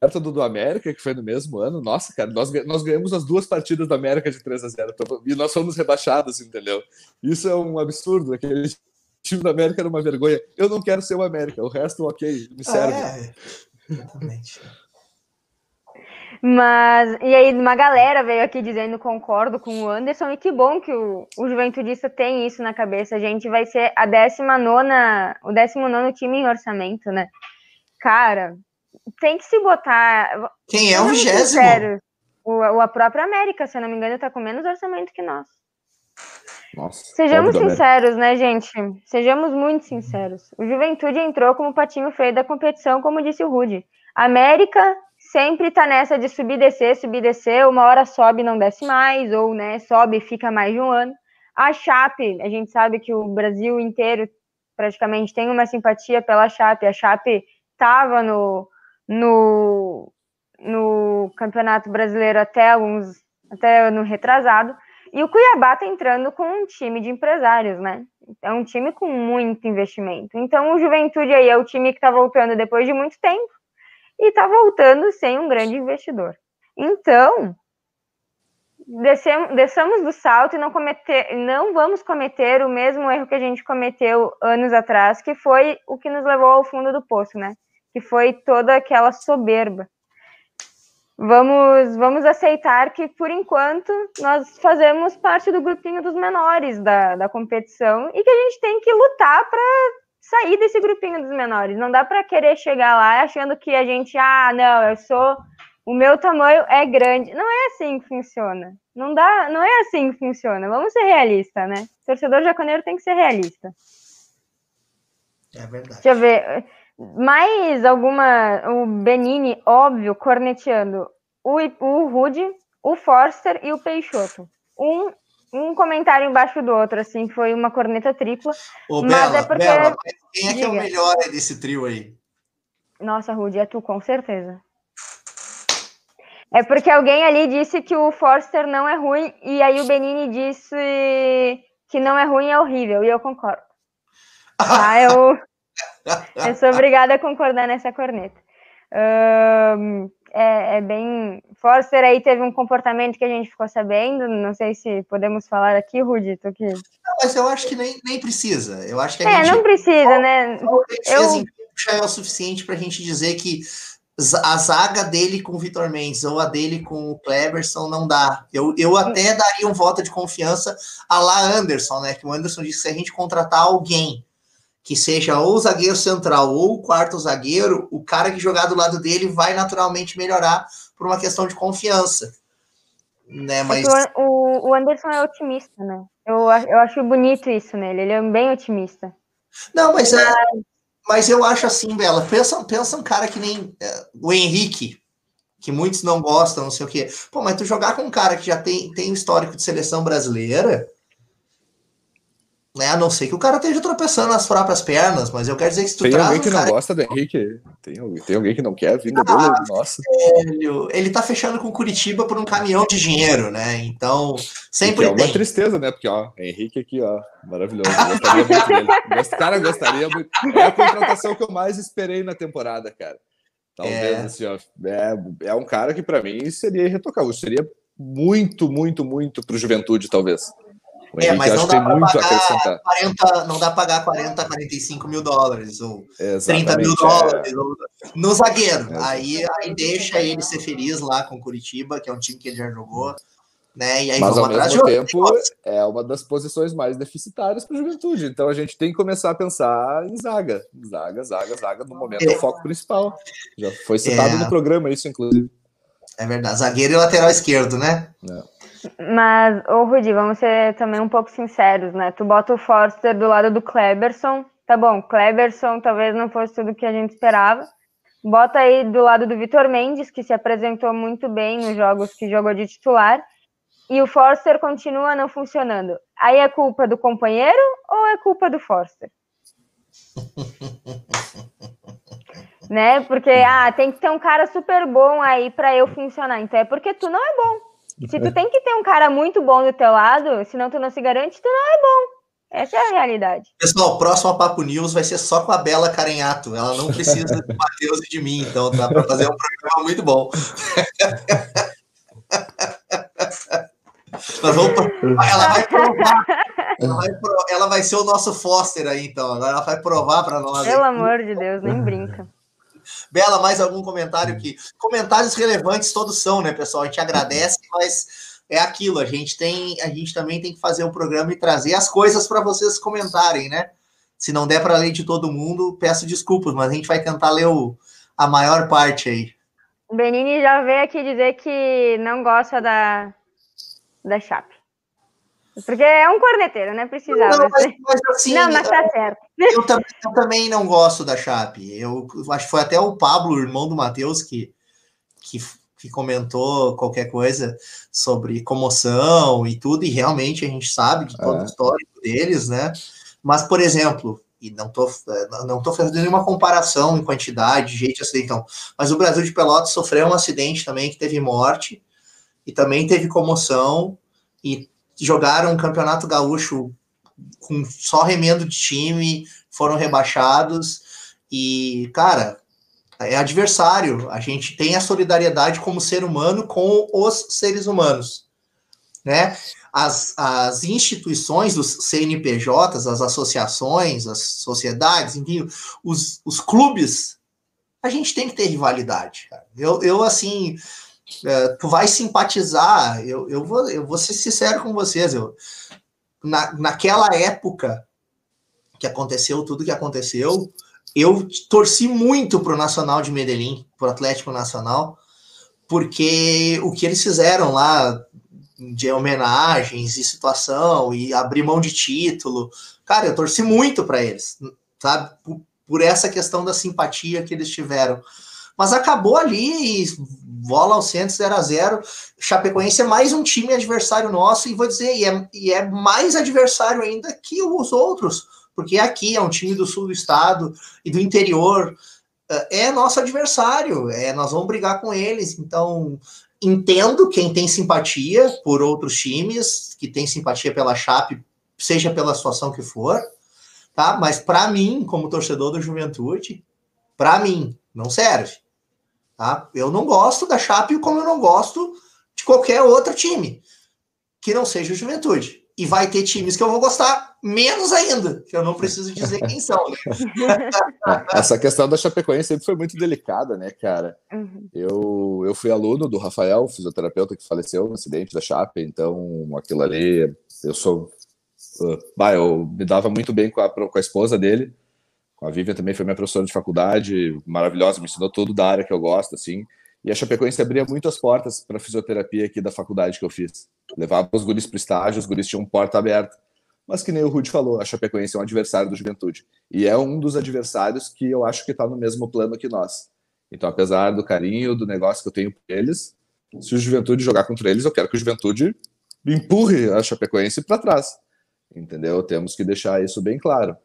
perto do do América, que foi no mesmo ano, nossa, cara, nós, nós ganhamos as duas partidas do América de 3 a 0 e nós fomos rebaixados, entendeu? Isso é um absurdo, aquele (laughs) time do América era uma vergonha. Eu não quero ser o América, o resto, ok, me serve. É. Exatamente. Mas, e aí, uma galera veio aqui dizendo concordo com o Anderson, e que bom que o, o Juventudista tem isso na cabeça. A gente vai ser a 19, o 19 time em orçamento, né? Cara, tem que se botar. Quem é o vigésimo? O, a própria América, se eu não me engano, tá com menos orçamento que nós. Nossa, Sejamos sinceros, né, gente? Sejamos muito sinceros. O Juventude entrou como patinho feio da competição, como disse o Rude. América sempre tá nessa de subir, descer, subir, descer. Uma hora sobe não desce mais, ou né, sobe e fica mais de um ano. A Chape, a gente sabe que o Brasil inteiro praticamente tem uma simpatia pela Chape. A Chape estava no, no, no Campeonato Brasileiro até alguns até ano retrasado. E o Cuiabá está entrando com um time de empresários, né? É um time com muito investimento. Então, o Juventude aí é o time que está voltando depois de muito tempo e está voltando sem um grande investidor. Então, descemos, desçamos do salto e não, cometer, não vamos cometer o mesmo erro que a gente cometeu anos atrás, que foi o que nos levou ao fundo do poço, né? Que foi toda aquela soberba vamos, vamos aceitar que, por enquanto, nós fazemos parte do grupinho dos menores da, da competição e que a gente tem que lutar para sair desse grupinho dos menores. Não dá para querer chegar lá achando que a gente, ah, não, eu sou. O meu tamanho é grande. Não é assim que funciona. Não dá, não é assim que funciona. Vamos ser realistas, né? O torcedor jaconeiro tem que ser realista. É verdade. Deixa eu ver. Mais alguma. O Benini, óbvio, corneteando. O, o Rude, o Forster e o Peixoto. Um, um comentário embaixo do outro, assim, foi uma corneta tripla. Ô, mas Bela, é porque... Bela, quem é que é o melhor desse trio aí? Nossa, Rude, é tu, com certeza. É porque alguém ali disse que o Forster não é ruim, e aí o Benini disse que não é ruim, é horrível, e eu concordo. Ah, (laughs) eu, eu sou obrigada a concordar nessa corneta. Um, é, é, bem. Forster aí teve um comportamento que a gente ficou sabendo. Não sei se podemos falar aqui, Rudy. Tô aqui. Não, mas eu acho que nem, nem precisa. Eu acho que a é, gente, não precisa, né? Eu... já é o suficiente para a gente dizer que a zaga dele com o Vitor Mendes ou a dele com o Cleverson não dá. Eu, eu até daria um voto de confiança a lá Anderson, né? Que o Anderson disse que se a gente contratar alguém que seja ou o zagueiro central ou o quarto zagueiro, o cara que jogar do lado dele vai naturalmente melhorar por uma questão de confiança. Né? É Mas... o, o Anderson é otimista, né? Eu, eu acho bonito isso nele, ele é bem otimista. Não, mas é. Mas eu acho assim, Bela, pensa, pensa um cara que nem é, o Henrique, que muitos não gostam, não sei o quê. Pô, mas tu jogar com um cara que já tem, tem histórico de seleção brasileira, né? A não ser que o cara esteja tropeçando nas próprias pernas, mas eu quero dizer que se tu tem traz alguém que não cara gosta do Henrique? Tem, tem alguém que não quer a vinda Ah, dele? Nossa. velho, ele tá fechando com Curitiba por um caminhão de dinheiro, né? Então, sempre que é uma tem. tristeza, né? Porque, ó, Henrique aqui, ó, maravilhoso. Gostaria muito dele. Gost- Cara, gostaria muito. É a contratação que eu mais esperei na temporada, cara. Talvez, É. assim, ó. É, é um cara que, pra mim, seria irretocável. Seria muito, muito, muito pro juventude, talvez. O É, mas não dá tem pra muito a pagar acrescentar. 40, não dá pagar 40, 45 mil dólares, ou 30 mil Exatamente, dólares ou- no zagueiro. É. Aí, aí deixa ele ser feliz lá com o Curitiba, que é um time que ele já jogou, né? E aí Mas, ao vamos atrás de mesmo tempo, é uma das posições mais deficitárias para juventude. Então, a gente tem que começar a pensar em zaga. Zaga, zaga, zaga. No momento, é o foco principal. Já foi citado É. no programa isso, inclusive. É verdade, zagueiro e lateral esquerdo, né? Mas, ô Rudi, vamos ser também um pouco sinceros, né? Tu bota o Forster do lado do Kleberson. Tá bom, Kleberson talvez não fosse tudo que a gente esperava. Bota aí do lado do Vitor Mendes, que se apresentou muito bem nos jogos que jogou de titular. E o Forster continua não funcionando. Aí é culpa do companheiro ou é culpa do Forster? (laughs) né? Porque ah, tem que ter um cara super bom aí para eu funcionar. Então é porque tu não é bom. (laughs) Se tu tem que ter um cara muito bom do teu lado, senão tu não se garante, tu não é bom. Essa é a realidade. Pessoal, o próximo Papo News vai ser só com a Bela Carenhato. Ela não precisa do (laughs) Matheus e de mim, então dá para fazer um programa muito bom. (laughs) Mas vamos, ela vai provar. Ela vai, pro- ela vai ser o nosso Foster aí, então. Agora ela vai provar para nós. Pelo amor de Deus, nem brinca. Bela, mais algum comentário que. Comentários relevantes todos são, né, pessoal? A gente agradece, mas é aquilo. A gente tem, a gente também tem que fazer um programa e trazer as coisas para vocês comentarem, né? Se não der para ler de todo mundo, peço desculpas, mas a gente vai tentar ler o, a maior parte aí. Benini já veio aqui dizer que não gosta da, da Chape. Porque é um corneteiro, né? Precisava. Não, mas, ser. mas assim, Não, mas tá certo. eu, tam- eu também não gosto da Chape. Eu acho que foi até o Pablo, irmão do Matheus, que, que, que comentou qualquer coisa sobre comoção e tudo, e realmente a gente sabe de todo É. o histórico deles, né? Mas, por exemplo, e não tô, não tô fazendo nenhuma comparação em quantidade, de gente acidentão, mas o Brasil de Pelotas sofreu um acidente também que teve morte, e também teve comoção, e jogaram um campeonato gaúcho com só remendo de time, foram rebaixados e, cara, é adversário. A gente tem a solidariedade como ser humano com os seres humanos, né? As, as instituições dos CNPJs, as associações, as sociedades, enfim, os, os clubes, a gente tem que ter rivalidade. Cara. Eu, eu, assim, é, tu vai simpatizar, eu, eu, vou, eu vou ser sincero com vocês, eu, na, naquela época que aconteceu tudo que aconteceu, eu torci muito pro Nacional de Medellín, pro Atlético Nacional, porque o que eles fizeram lá de homenagens e situação e abrir mão de título, cara, eu torci muito para eles, sabe? Por, por essa questão da simpatia que eles tiveram. Mas acabou ali e bola ao centro 0 a 0 Chapecoense é mais um time adversário nosso, e vou dizer, e é, e é mais adversário ainda que os outros, porque aqui é um time do sul do estado e do interior, é nosso adversário, é, nós vamos brigar com eles, então entendo quem tem simpatia por outros times, que tem simpatia pela Chape, seja pela situação que for, tá? Mas para mim, como torcedor do Juventude, para mim não serve. Tá? Eu não gosto da Chape como eu não gosto de qualquer outro time que não seja o Juventude. E vai ter times que eu vou gostar menos ainda, que eu não preciso dizer quem são. Né? (laughs) Essa questão da Chapecoense sempre foi muito delicada, né, cara? Uhum. Eu, eu fui aluno do Rafael, fisioterapeuta que faleceu no acidente da Chape, então aquilo ali, eu sou. Uh, bah, eu me dava muito bem com a, com a esposa dele, com a Vivian também foi minha professora de faculdade, maravilhosa, me ensinou tudo da área que eu gosto, assim. E a Chapecoense abria muitas portas para fisioterapia aqui da faculdade que eu fiz. Levava os guris para estágio, os guris tinham porta aberta. Mas que nem o Rudy falou, a Chapecoense é um adversário do Juventude. E é um dos adversários que eu acho que está no mesmo plano que nós. Então, apesar do carinho, do negócio que eu tenho por eles, se o Juventude jogar contra eles, eu quero que o Juventude empurre a Chapecoense para trás. entendeu? Temos que deixar isso bem claro.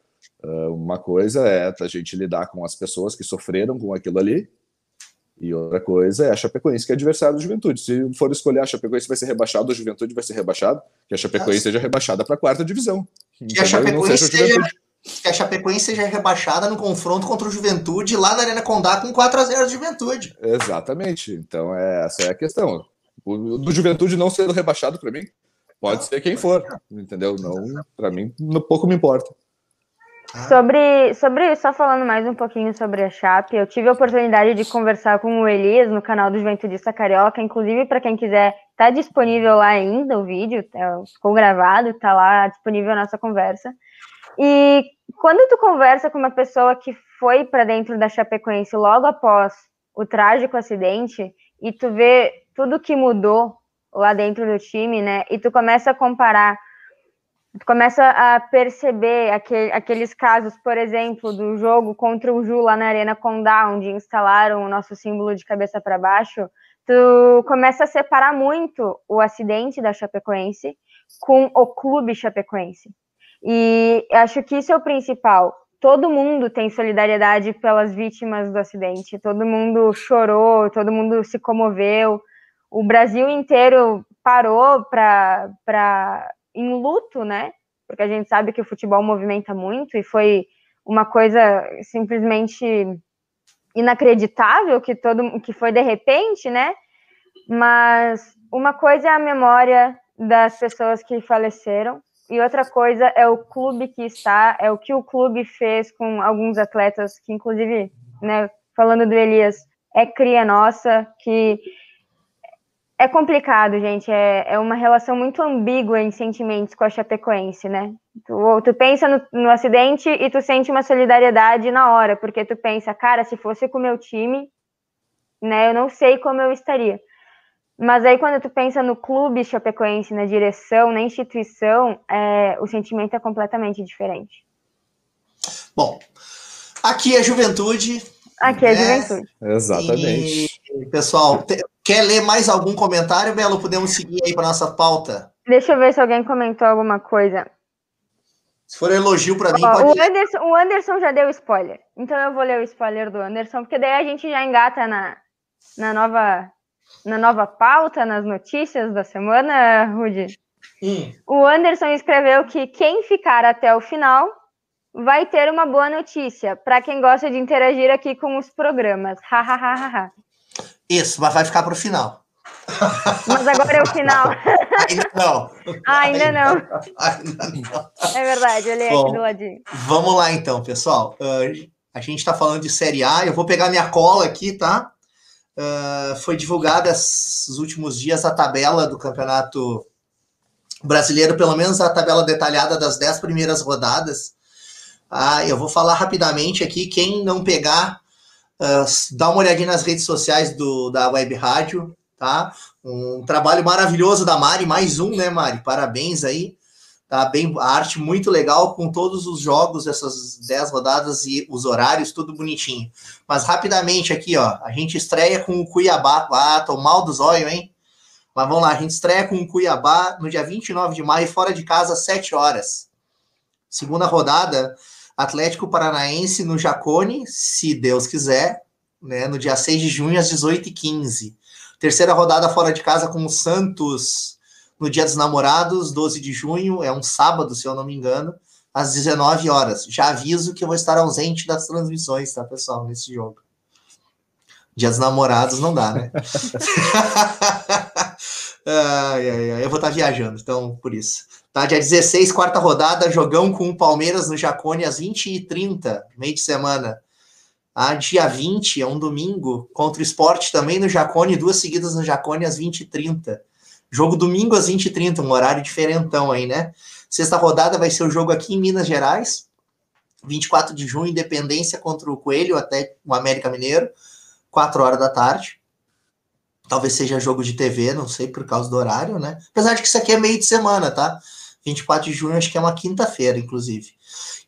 Uh, uma coisa é a gente lidar com as pessoas que sofreram com aquilo ali, e outra coisa é a Chapecoense, que é adversário da Juventude. Se for escolher a Chapecoense vai ser rebaixado, a Juventude vai ser rebaixado, que a Chapecoense Nossa. seja rebaixada para a quarta divisão. Que a, Chapecoense seja, que a Chapecoense seja rebaixada no confronto contra o Juventude lá na Arena Condá com 4 a 0 de Juventude. Exatamente. Então, é, essa é a questão. O, do Juventude não sendo rebaixado para mim, pode ser quem for, entendeu? Não, para mim, pouco me importa. Ah. Sobre, sobre, só falando mais um pouquinho sobre a Chape, eu tive a oportunidade de conversar com o Elias no canal do Juventudista Carioca, inclusive para quem quiser, tá disponível lá ainda o vídeo, tá, ficou gravado, tá lá disponível a nossa conversa. E quando tu conversa com uma pessoa que foi para dentro da Chapecoense logo após o trágico acidente e tu vê tudo que mudou lá dentro do time, né? E tu começa a comparar tu começa a perceber aquele, aqueles casos, por exemplo, do jogo contra o Ju lá na Arena Condá, onde instalaram o nosso símbolo de cabeça para baixo, tu começa a separar muito o acidente da Chapecoense com o clube Chapecoense. E acho que isso é o principal. Todo mundo tem solidariedade pelas vítimas do acidente, todo mundo chorou, todo mundo se comoveu, o Brasil inteiro parou para em luto, né? Porque a gente sabe que o futebol movimenta muito e foi uma coisa simplesmente inacreditável que todo que foi de repente, né? Mas uma coisa é a memória das pessoas que faleceram e outra coisa é o clube que está, é o que o clube fez com alguns atletas que inclusive, né, falando do Elias, é cria nossa, que é complicado, gente. É, é uma relação muito ambígua em sentimentos com a Chapecoense, né? Tu, tu pensa no, no, acidente e tu sente uma solidariedade na hora, porque tu pensa, cara, se fosse com o meu time, né, eu não sei como eu estaria. Mas aí quando tu pensa no clube Chapecoense, na direção, na instituição, é, o sentimento é completamente diferente. Bom, aqui é juventude. Aqui é né? juventude. Exatamente. E, pessoal, Quer ler mais algum comentário, Belo? Podemos seguir aí para nossa pauta? Deixa eu ver se alguém comentou alguma coisa. Se for elogio para mim, pode... o, Anderson, o Anderson já deu spoiler. Então eu vou ler o spoiler do Anderson, porque daí a gente já engata na, na, nova, na nova pauta, nas notícias da semana, Rudy. Hum. O Anderson escreveu que quem ficar até o final vai ter uma boa notícia para quem gosta de interagir aqui com os programas. Hahaha. Isso, mas vai ficar para o final. Mas agora é o final. (laughs) Ainda não. Ainda, ainda não. Ainda não. É verdade, olhei Bom, aqui do ladinho. Vamos lá então, pessoal. Uh, a gente está falando de Série A. Eu vou pegar minha cola aqui, tá? Uh, foi divulgada esses últimos dias a tabela do Campeonato Brasileiro, pelo menos a tabela detalhada das dez primeiras rodadas. Ah, eu vou falar rapidamente aqui. Quem não pegar Uh, dá uma olhadinha nas redes sociais do, da Web Rádio, tá? Um trabalho maravilhoso da Mari, mais um, né, Mari? Parabéns aí. Tá bem, a arte muito legal com todos os jogos, essas 10 rodadas e os horários, tudo bonitinho. Mas rapidamente aqui, ó, a gente estreia com o Cuiabá. Ah, tô mal dos olhos, hein? Mas vamos lá, a gente estreia com o Cuiabá no dia 29 de maio, fora de casa, às 7 horas. Segunda rodada, Atlético Paranaense no Jacone, se Deus quiser, né, no dia 6 de junho, às 18h15. Terceira rodada fora de casa com o Santos no Dia dos Namorados, 12 de junho, é um sábado, se eu não me engano, às 19 horas. Já aviso que eu vou estar ausente das transmissões, tá, pessoal, nesse jogo. Dia dos Namorados não dá, né? (laughs) (laughs) ai, ai, ai, eu vou estar viajando, então, por isso. Tá, dia 16, quarta rodada, jogão com o Palmeiras no Jacone às 20h30, meio de semana. Ah, dia 20, é um domingo, contra o esporte também no Jacone, duas seguidas no Jacone às 20h30. Jogo domingo às 20h30, um horário diferentão aí, né? Sexta rodada vai ser o jogo aqui em Minas Gerais, 24 de junho, Independência contra o Coelho, até o América Mineiro, 4 horas da tarde. Talvez seja jogo de TV, não sei, por causa do horário, né? Apesar de que isso aqui é meio de semana, tá? 24 de junho, acho que é uma quinta-feira, inclusive.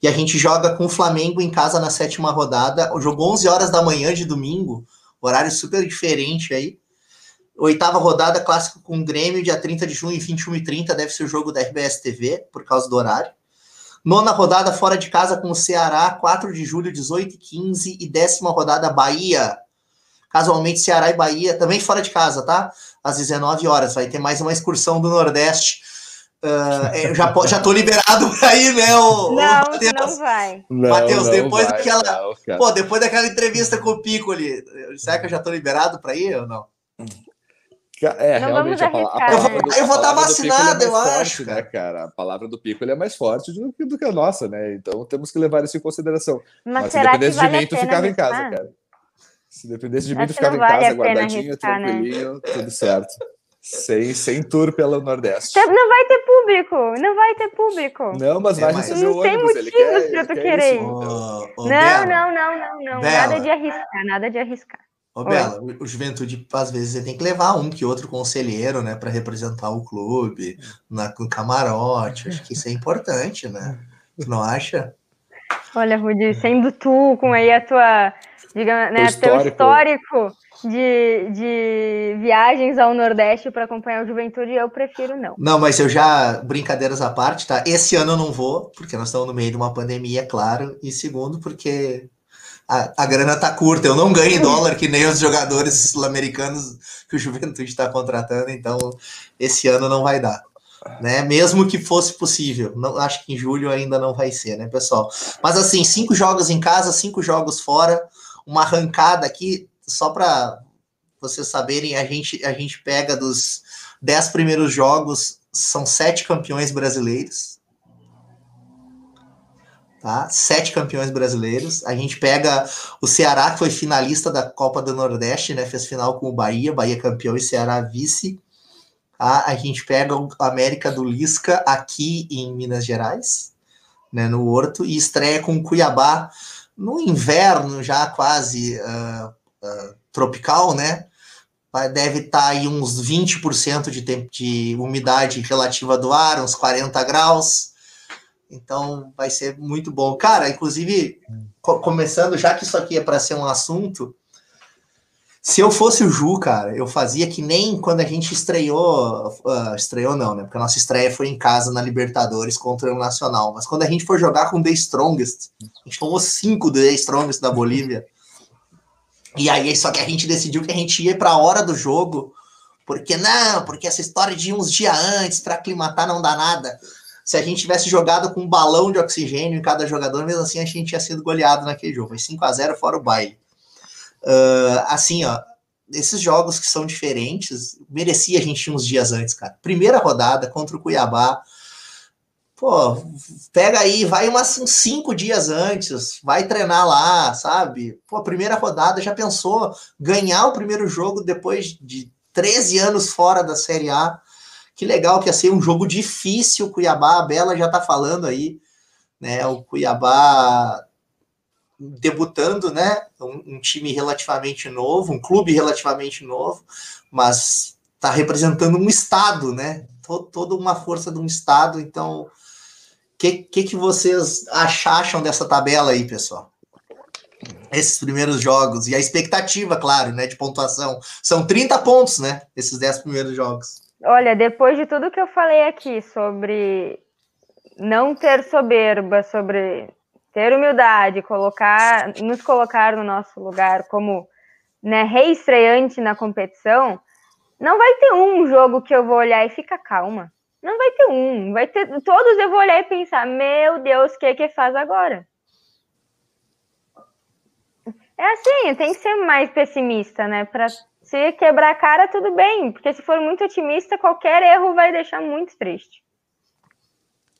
E a gente joga com o Flamengo em casa na sétima rodada. Jogou 11 horas da manhã de domingo, horário super diferente aí. Oitava rodada, clássico com o Grêmio, dia 30 de junho, 21 e 30 deve ser o jogo da RBS TV, por causa do horário. Nona rodada, fora de casa com o Ceará, 4 de julho, 18 e 15. E décima rodada, Bahia. Casualmente, Ceará e Bahia, também fora de casa, tá? Às 19 horas. Vai ter mais uma excursão do Nordeste. Uh, já, já tô liberado pra ir, né? O, não, o não vai. Matheus, depois vai, daquela. Não, pô, depois daquela entrevista com o Piccoli, será que eu já tô liberado pra ir ou não? É, não realmente a, palavra, eu, vou, eu vou estar é vacinado, é eu forte, acho. Né, cara? A palavra do Pico é mais forte do que, do que a nossa, né? Então temos que levar isso em consideração. Mas, Mas se dependesse vale de mim, tu ficava em casa, cara. Se dependesse de mim, tu ficava em casa, guardadinho, arriscar, né? tranquilinho, né? tudo certo. Sem, sem tour pelo Nordeste. Não vai ter público, não vai ter público. Não, mas vai receber o Tem motivos para tu querer. Isso, não, não, não, não, não. Nada de arriscar, nada de arriscar. Ô, Bela, o Juventude, às vezes, você tem que levar um que outro conselheiro, né, para representar o clube, na, no camarote. Acho que isso é importante, né? Tu não acha? Olha, Rudi, sendo tu com aí a tua, digamos, né, histórico. teu histórico de, de viagens ao Nordeste para acompanhar o Juventude, eu prefiro não. Não, mas eu já, brincadeiras à parte, tá? Esse ano eu não vou, porque nós estamos no meio de uma pandemia, é claro, e segundo, porque a, a grana tá curta. Eu não ganho dólar que nem os jogadores sul-americanos que o Juventude está contratando, então esse ano não vai dar. Né? Mesmo que fosse possível, não, acho que em julho ainda não vai ser, né, pessoal? Mas assim, cinco jogos em casa, cinco jogos fora, uma arrancada aqui, só para vocês saberem, a gente, a gente pega dos dez primeiros jogos, são sete campeões brasileiros, tá? Sete campeões brasileiros. A gente pega o Ceará, que foi finalista da Copa do Nordeste, né? Fez final com o Bahia, Bahia campeão e Ceará vice. Tá? A gente pega o América do Lisca aqui em Minas Gerais, né? No Horto, e estreia com o Cuiabá no inverno já quase uh, tropical, né? Deve estar tá aí uns 20% de, tempo, de umidade relativa do ar, uns 40 graus então vai ser muito bom. Cara, inclusive, co começando, já que isso aqui é para ser um assunto, se eu fosse o Ju, cara, eu fazia que nem quando a gente estreou, uh, estreou não, né? Porque a nossa estreia foi em casa na Libertadores contra o Nacional. Mas quando a gente for jogar com The Strongest, a gente tomou cinco The Strongest da Bolívia. E aí, só que a gente decidiu que a gente ia para a hora do jogo, porque não, porque essa história de uns dias antes para aclimatar não dá nada se a gente tivesse jogado com um balão de oxigênio em cada jogador, mesmo assim a gente tinha sido goleado naquele jogo. Foi 5 a 0 fora o baile. Uh, assim, ó, esses jogos que são diferentes, merecia a gente ir uns dias antes, cara. Primeira rodada contra o Cuiabá. Pô, pega aí, vai umas, uns cinco dias antes, vai treinar lá, sabe? Pô, primeira rodada, já pensou ganhar o primeiro jogo depois de 13 anos fora da Série A? Que legal que ia ser um jogo difícil, Cuiabá, a Bela já tá falando aí, né? O Cuiabá debutando, né? Um, um time relativamente novo, um clube relativamente novo, mas tá representando um estado, né? toda uma força de um estado, então que, que, que vocês acham dessa tabela aí, pessoal? Esses primeiros jogos e a expectativa, claro, né, de pontuação. São 30 pontos, né? Esses 10 primeiros jogos. Olha, depois de tudo que eu falei aqui sobre não ter soberba, sobre ter humildade, colocar, nos colocar no nosso lugar como né, reestreante na competição, não vai ter um jogo que eu vou olhar e ficar calma. Não vai ter um, vai ter todos eu vou olhar e pensar, meu Deus, o que que faz agora? É assim, tem que ser mais pessimista, né, para se quebrar a cara, tudo bem, porque se for muito otimista, qualquer erro vai deixar muito triste.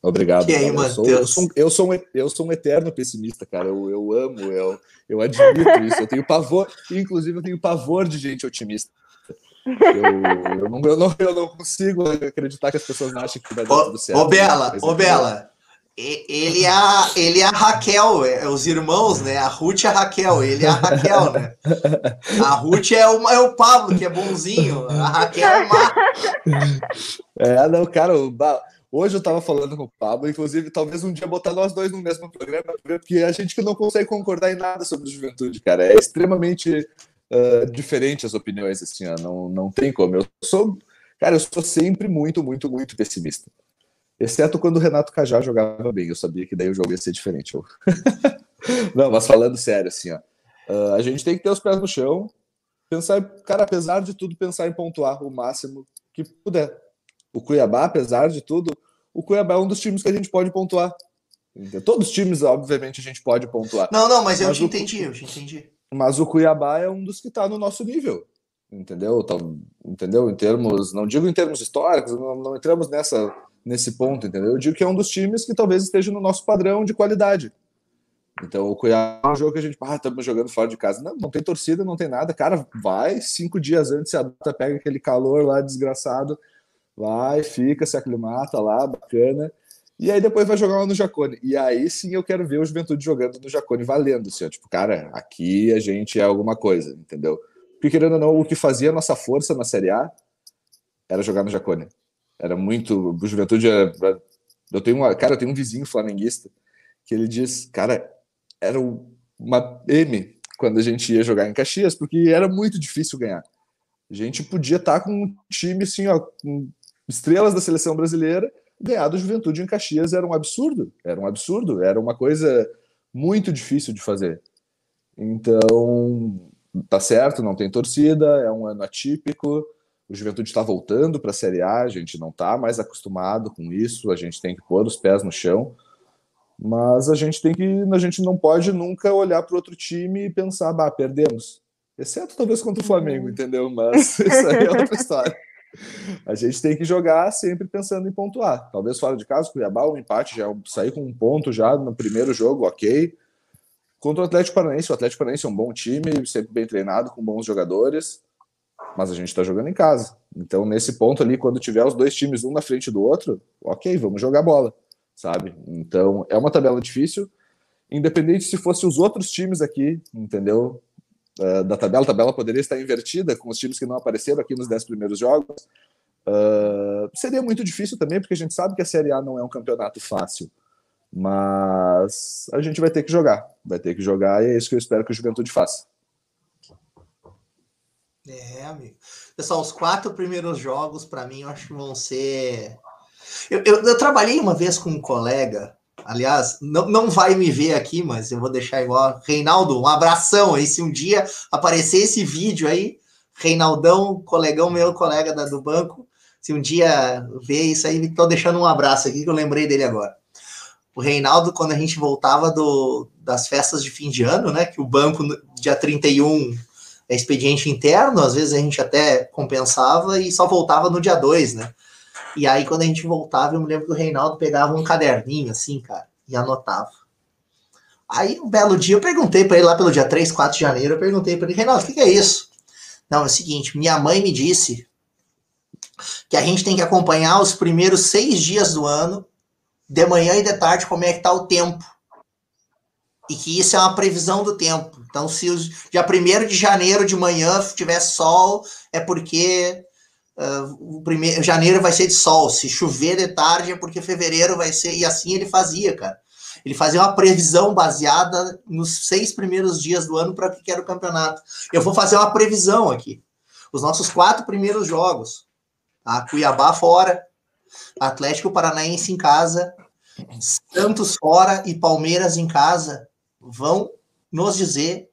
Obrigado. Aí, eu, sou, eu, sou, eu, sou um, eu sou um eterno pessimista, cara. Eu, eu amo, eu, eu admito isso. Eu tenho pavor, inclusive, eu tenho pavor de gente otimista. Eu, eu, não, eu, não, eu não consigo acreditar que as pessoas acham que vai dar ô, tudo certo. Ô, Bela, ô, Bela, ele é, a, ele é a Raquel, é, os irmãos, né? A Ruth e a Raquel, ele é a Raquel, né? A Ruth é o, é o Pablo, que é bonzinho, a Raquel é o Marco. É, não, cara, hoje eu tava falando com o Pablo, inclusive, talvez um dia botar nós dois no mesmo programa, porque a gente que não consegue concordar em nada sobre juventude, cara, é extremamente uh, diferente as opiniões, assim, ó, não, não tem como. Eu sou, cara, eu sou sempre muito, muito, muito pessimista. Exceto quando o Renato Cajá jogava bem, eu sabia que daí o jogo ia ser diferente. (laughs) não, mas falando sério, assim, ó, uh, a gente tem que ter os pés no chão, pensar, cara, apesar de tudo, pensar em pontuar o máximo que puder. O Cuiabá, apesar de tudo, o Cuiabá é um dos times que a gente pode pontuar. Todos os times, obviamente, a gente pode pontuar. Não, não, mas eu mas te o... entendi, eu te entendi. Mas o Cuiabá é um dos que está no nosso nível, entendeu? Então, entendeu? Em termos, não digo em termos históricos, não, não entramos nessa nesse ponto, entendeu? Eu digo que é um dos times que talvez esteja no nosso padrão de qualidade. Então, o Cuiabá é um jogo que a gente, ah, estamos jogando fora de casa. Não, não tem torcida, não tem nada. Cara, vai, cinco dias antes, a data pega aquele calor lá desgraçado, vai, fica, se aclimata lá, bacana. E aí depois vai jogar lá no Jacone. E aí sim eu quero ver o Juventude jogando no Jacone valendo, assim, ó, tipo, cara, aqui a gente é alguma coisa, entendeu? Porque querendo ou não, o que fazia a nossa força na Série A era jogar no Jacone. Era muito. O Juventude era. Eu tenho uma. Cara, eu tenho um vizinho flamenguista que ele diz, cara, era uma M quando a gente ia jogar em Caxias, porque era muito difícil ganhar. A gente podia estar com um time assim, ó, com estrelas da seleção brasileira, ganhar do Juventude em Caxias era um absurdo, era um absurdo, era uma coisa muito difícil de fazer. Então, tá certo, não tem torcida, é um ano atípico, o Juventude está voltando para a Série A, a gente não está mais acostumado com isso, a gente tem que pôr os pés no chão, mas a gente tem que, a gente não pode nunca olhar para outro time e pensar, bah, perdemos. Exceto talvez contra o Flamengo, entendeu? Mas (laughs) isso aí é outra história. (laughs) A gente tem que jogar sempre pensando em pontuar. Talvez fora de casa, Cuiabá, um empate já sair com um ponto já no primeiro jogo, ok. Contra o Atlético Paranaense, o Atlético Paranaense é um bom time, sempre bem treinado, com bons jogadores mas a gente está jogando em casa. Então, nesse ponto ali, quando tiver os dois times um na frente do outro, ok, vamos jogar bola, sabe? Então, é uma tabela difícil, independente se fosse os outros times aqui, entendeu? Uh, da tabela, a tabela poderia estar invertida com os times que não apareceram aqui nos dez primeiros jogos. Uh, seria muito difícil também, porque a gente sabe que a Série A não é um campeonato fácil. Mas a gente vai ter que jogar, vai ter que jogar, e é isso que eu espero que o Juventude faça. É, amigo. Pessoal, os quatro primeiros jogos, para mim, eu acho que vão ser. Eu, eu, eu, trabalhei uma vez com um colega, aliás, não, não vai me ver aqui, mas eu vou deixar igual. Reinaldo, um abração aí. Se um dia aparecer esse vídeo aí, Reinaldão, colegão meu, colega da, do banco, se um dia ver isso aí, tô deixando um abraço aqui que eu lembrei dele agora. O Reinaldo, quando a gente voltava do, das festas de fim de ano, né? Que o banco, dia 31 é expediente interno, às vezes a gente até compensava e só voltava no dia 2, né? E aí, quando a gente voltava, eu me lembro que o Reinaldo pegava um caderninho assim, cara, e anotava. Aí, um belo dia, eu perguntei para ele lá pelo dia 3, 4 de janeiro, eu perguntei para ele, Reinaldo, o que, é isso? Não, é o seguinte, minha mãe me disse que a gente tem que acompanhar os primeiros seis dias do ano, de manhã e de tarde, como é que tá o tempo e que isso é uma previsão do tempo. Então, se o dia 1 de janeiro de manhã tiver sol, é porque uh, o primeiro, janeiro vai ser de sol. Se chover de tarde, é porque fevereiro vai ser. E assim ele fazia, cara. Ele fazia uma previsão baseada nos seis primeiros dias do ano para que era o campeonato. Eu vou fazer uma previsão aqui. Os nossos quatro primeiros jogos. Tá? Cuiabá fora, Atlético Paranaense em casa, Santos fora e Palmeiras em casa vão nos dizer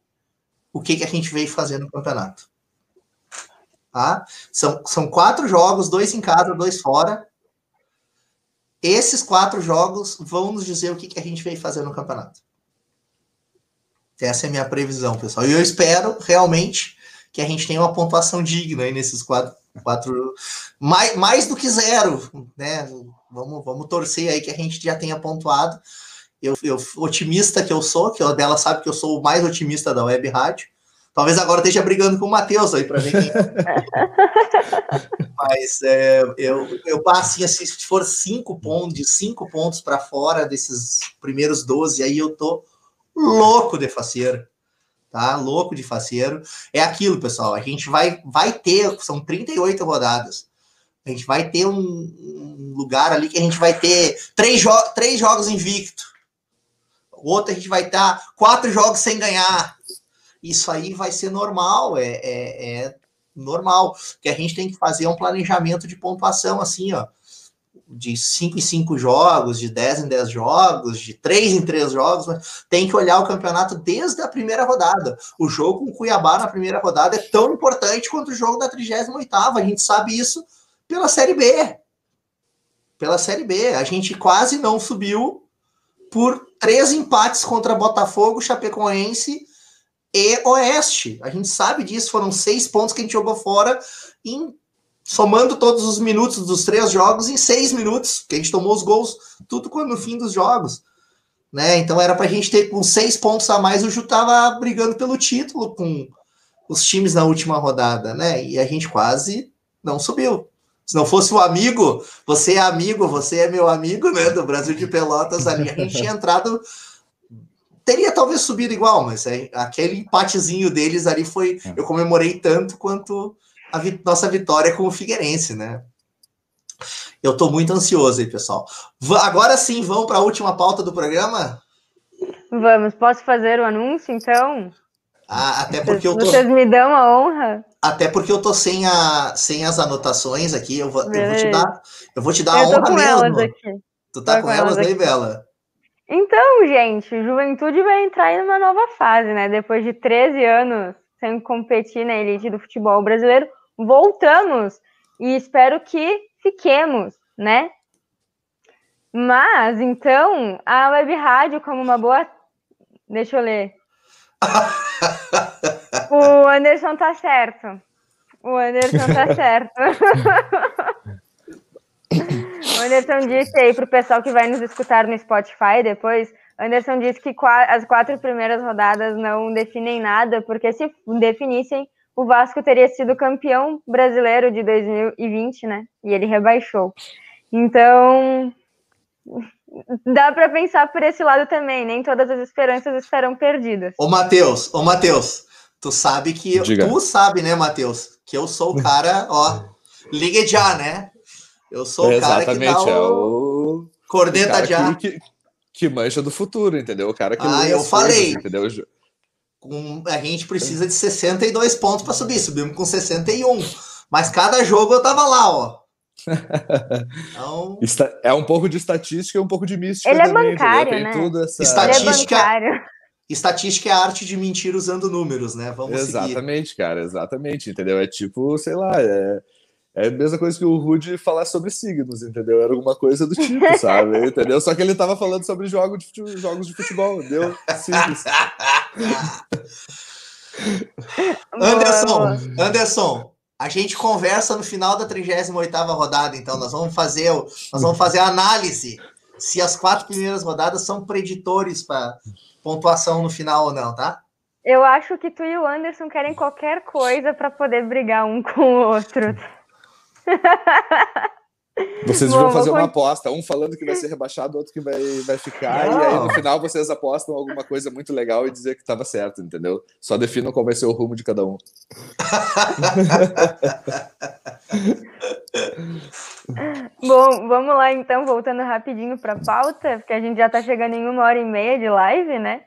o que, que a gente veio fazer no campeonato. Tá? São, são quatro jogos, dois em casa, dois fora. Esses quatro jogos vão nos dizer o que, que a gente veio fazer no campeonato. Essa é a minha previsão, pessoal. E eu espero realmente que a gente tenha uma pontuação digna aí nesses quatro. quatro mais, mais do que zero, né? Vamos, vamos torcer aí que a gente já tenha pontuado eu, eu, otimista que eu sou, que a dela sabe que eu sou o mais otimista da web rádio. Talvez agora esteja brigando com o Matheus aí para ver quem. (laughs) Mas é, eu, eu passo assim, se for cinco pontos, de cinco pontos para fora desses primeiros 12, aí eu tô louco de faceiro. Tá? Louco de faceiro. É aquilo, pessoal. A gente vai, vai ter, são 38 rodadas. A gente vai ter um, um lugar ali que a gente vai ter três, jo três jogos invicto o outro a gente vai estar quatro jogos sem ganhar. Isso aí vai ser normal, é, é, é normal, que a gente tem que fazer um planejamento de pontuação assim, ó, de 5 em 5 jogos, de 10 em 10 jogos, de 3 em 3 jogos, mas tem que olhar o campeonato desde a primeira rodada. O jogo com o Cuiabá na primeira rodada é tão importante quanto o jogo da 38ª, a gente sabe isso pela Série B. Pela Série B, a gente quase não subiu por três empates contra Botafogo, Chapecoense e Oeste. A gente sabe disso, foram seis pontos que a gente jogou fora em somando todos os minutos dos três jogos em seis minutos, que a gente tomou os gols tudo no fim dos jogos. Né? Então era para a gente ter com seis pontos a mais, o Ju tava brigando pelo título com os times na última rodada, né? E a gente quase não subiu. Se não fosse o amigo, você é amigo, você é meu amigo, né? Do Brasil de Pelotas ali, a gente tinha (laughs) entrado. Teria talvez subido igual, mas é, aquele empatezinho deles ali foi. Eu comemorei tanto quanto a vi nossa vitória com o Figueirense, né? Eu tô muito ansioso aí, pessoal. V agora sim, vamos para a última pauta do programa? Vamos, posso fazer o anúncio, então? Ah, até porque eu tô... Vocês me dão a honra? Até porque eu tô sem, a, sem as anotações aqui, eu vou, eu vou te dar, eu vou te dar eu a honra mesmo. Tu tá tô com, elas, elas aí, Bela? Então, gente, Juventude vai entrar em uma nova fase, né? Depois de 13 anos sem competir na elite do futebol brasileiro, voltamos e espero que fiquemos, né? Mas, então, a web rádio, como uma boa. Deixa eu ler. (laughs) o Anderson tá certo. O Anderson tá certo. (laughs) o Anderson disse aí pro pessoal que vai nos escutar no Spotify depois. Anderson disse que as quatro primeiras rodadas não definem nada, porque se definissem, o Vasco teria sido campeão brasileiro de 2020, né? E ele rebaixou. Então, dá para pensar por esse lado também, nem todas as esperanças estarão perdidas. Ô, Matheus, ô, Matheus, tu sabe que. Diga. Tu sabe, né, Matheus? Que eu sou o (laughs) cara, ó. Ligue já, né? Eu sou o cara que dá o. É o... Corneta já. Que, que mancha do futuro, entendeu? O cara que. Ah, eu falei. Coisas, entendeu? com, a gente precisa de 62 pontos para subir, subimos com 61. Mas cada jogo eu tava lá, ó. (laughs) Então... É um pouco de estatística e um pouco de mística. Ele é também, é bancário, né? Tudo essa... Estatística, é estatística é a arte de mentir usando números, né? Vamos Exatamente, seguir. cara, exatamente, entendeu? É tipo, sei lá, é é a mesma coisa que o Rude falar sobre signos, entendeu? Era alguma coisa do tipo, (laughs) sabe? entendeu? Só que ele tava falando sobre jogos de futebol, jogos de futebol entendeu? Simples. (laughs) Anderson, Anderson, a gente conversa no final da 38ª rodada, então nós vamos fazer, nós vamos fazer a análise se as quatro primeiras rodadas são preditores para pontuação no final ou não, tá? Eu acho que tu e o Anderson querem qualquer coisa para poder brigar um com o outro. (laughs) Vocês vão fazer uma aposta, um falando que vai ser rebaixado, outro que vai, vai ficar, Não. e aí no final vocês apostam alguma coisa muito legal e dizer que estava certo, entendeu? Só definam qual vai ser o rumo de cada um. (laughs) Bom, vamos lá então, voltando rapidinho para a pauta, porque a gente já está chegando em uma hora e meia de live, né?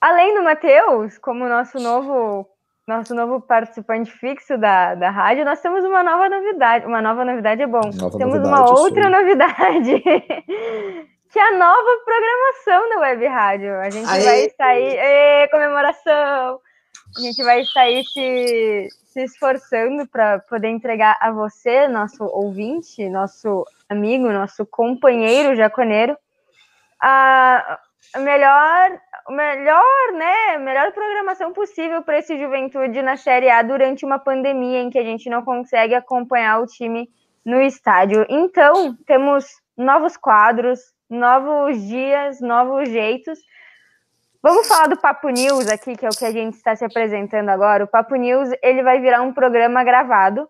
Além do Matheus, como nosso novo nosso novo participante fixo da, da rádio, nós temos uma nova novidade. Uma nova novidade é bom. Nova temos novidade, uma outra sim. novidade. (laughs) que é a nova programação da Web Rádio. A gente Aê. vai sair. Ê, comemoração! A gente vai sair se, se esforçando para poder entregar a você, nosso ouvinte, nosso amigo, nosso companheiro jaconeiro, a melhor melhor, né, melhor programação possível para esse Juventude na Série A durante uma pandemia em que a gente não consegue acompanhar o time no estádio. Então, temos novos quadros, novos dias, novos jeitos. Vamos falar do Papo News aqui, que é o que a gente está se apresentando agora. O Papo News, ele vai virar um programa gravado,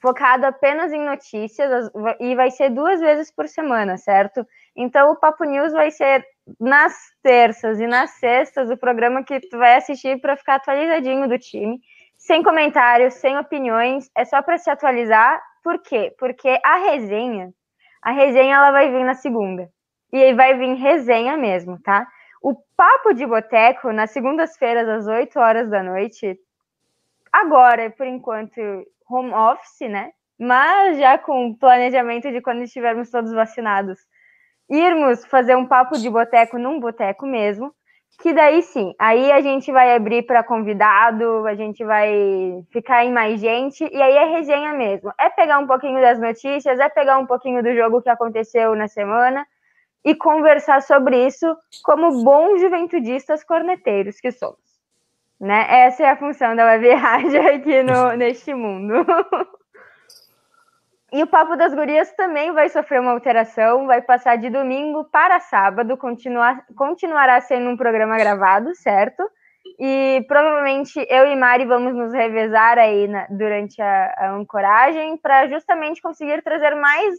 focado apenas em notícias e vai ser duas vezes por semana, certo? Então, o Papo News vai ser nas terças e nas sextas o programa que tu vai assistir para ficar atualizadinho do time, sem comentários, sem opiniões, é só para se atualizar. Por quê? Porque a resenha, a resenha ela vai vir na segunda. E aí vai vir resenha mesmo, tá? O Papo de Boteco, nas segundas-feiras, às 8 horas da noite, agora, por enquanto, home office, né? Mas já com planejamento de quando estivermos todos vacinados, irmos fazer um papo de boteco num boteco mesmo, que daí sim, aí a gente vai abrir para convidado, a gente vai ficar em mais gente, e aí é resenha mesmo. É pegar um pouquinho das notícias, é pegar um pouquinho do jogo que aconteceu na semana e conversar sobre isso como bons juventudistas corneteiros que somos. Né? Essa é a função da Web Rádio aqui no, neste mundo. (laughs) E o Papo das Gurias também vai sofrer uma alteração, vai passar de domingo para sábado, continuar, continuará sendo um programa gravado, certo? E provavelmente eu e Mari vamos nos revezar aí na, durante a, a ancoragem para justamente conseguir trazer mais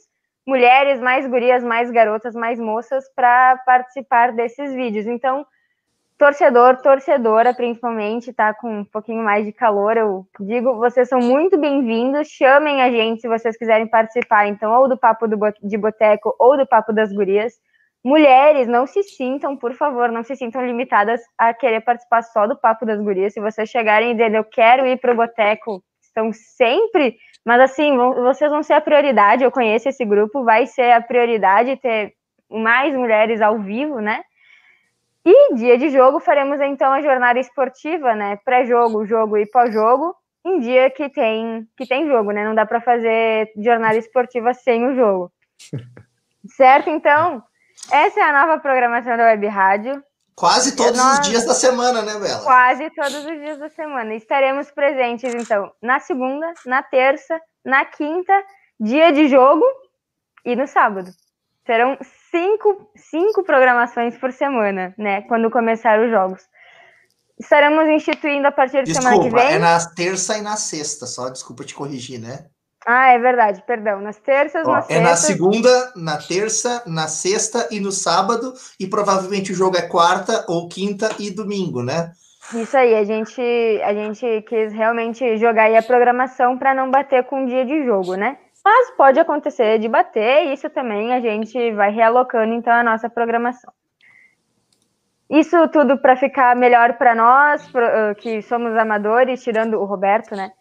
mulheres, mais gurias, mais garotas, mais moças para participar desses vídeos. Então, torcedor, torcedora, principalmente, tá com um pouquinho mais de calor, eu digo, vocês são muito bem-vindos, chamem a gente se vocês quiserem participar, então, ou do Papo do, de Boteco, ou do Papo das Gurias. Mulheres, não se sintam, por favor, não se sintam limitadas a querer participar só do Papo das Gurias. Se vocês chegarem e dizerem, eu quero ir para o Boteco, estão sempre, mas assim, vocês vão ser a prioridade, eu conheço esse grupo, vai ser a prioridade ter mais mulheres ao vivo, né? E dia de jogo faremos então a jornada esportiva, né? Pré-jogo, jogo e pós-jogo, em dia que tem que tem jogo, né? Não dá para fazer jornada esportiva sem o jogo. (laughs) certo? Então, essa é a nova programação da Web Rádio. Quase todos Nós... os dias da semana, né, Bela? Quase todos os dias da semana. Estaremos presentes, então, na segunda, na terça, na quinta, dia de jogo e no sábado. Serão cinco, cinco programações por semana, né? Quando começar os jogos. Estaremos instituindo a partir de desculpa, semana que vem. É na terça e na sexta, só desculpa te corrigir, né? Ah, é verdade, perdão. Nas terças, Ó, É na segunda, na terça, na sexta e no sábado, e provavelmente o jogo é quarta ou quinta e domingo, né? Isso aí, a gente, a gente quis realmente jogar aí a programação para não bater com o dia de jogo, né? Mas pode acontecer de bater, e isso também a gente vai realocando então a nossa programação. Isso tudo para ficar melhor para nós, que somos amadores, tirando o Roberto, né?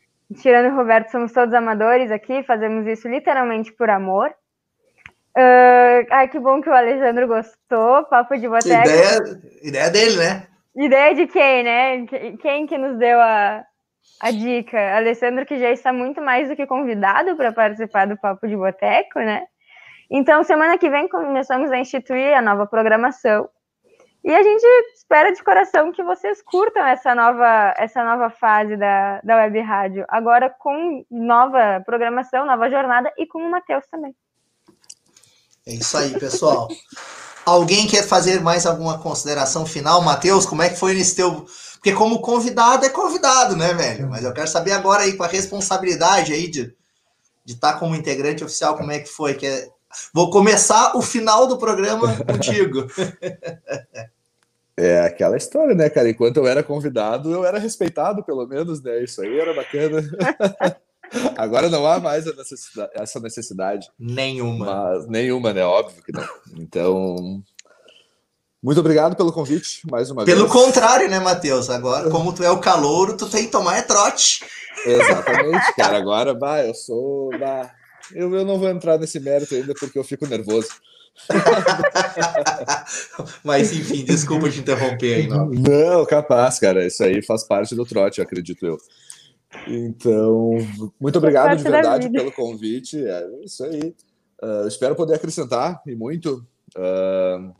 Tirando o Roberto, somos todos amadores aqui, fazemos isso literalmente por amor. Uh, ai, que bom que o Alexandre gostou. Papo de boteca. Ideia, ideia dele, né? Ideia de quem, né? Quem que nos deu a, a dica. Alessandro, que já está muito mais do que convidado para participar do Papo de Boteco, né? Então, semana que vem começamos a instituir a nova programação. E a gente espera de coração que vocês curtam essa nova, essa nova fase da, da Web Rádio. Agora com nova programação, nova jornada e com o Matheus também. É isso aí, pessoal. Alguém quer fazer mais alguma consideração final? Matheus, como é que foi nesse teu porque como convidado é convidado, né, velho? Mas eu quero saber agora aí com a responsabilidade aí de de estar tá como integrante oficial, como é que foi? Que é... Vou começar o final do programa (laughs) contigo. É aquela história, né, cara? Enquanto eu era convidado, eu era respeitado, pelo menos, né? Isso aí era bacana. (laughs) Agora não há mais necessidade, essa necessidade. Nenhuma. Mas, nenhuma, né? Óbvio que não. Então, muito obrigado pelo convite, mais uma pelo vez. Pelo contrário, né, Matheus? Agora, como tu é o calouro, tu tem que tomar é trote. Exatamente, cara. Agora, bah, eu sou. Bah, eu, eu não vou entrar nesse mérito ainda porque eu fico nervoso. (laughs) Mas enfim, desculpa te interromper aí, não. Não, capaz, cara. Isso aí faz parte do trote, acredito eu. Então, muito obrigado de verdade pelo convite. É isso aí. Uh, espero poder acrescentar e muito. Uh,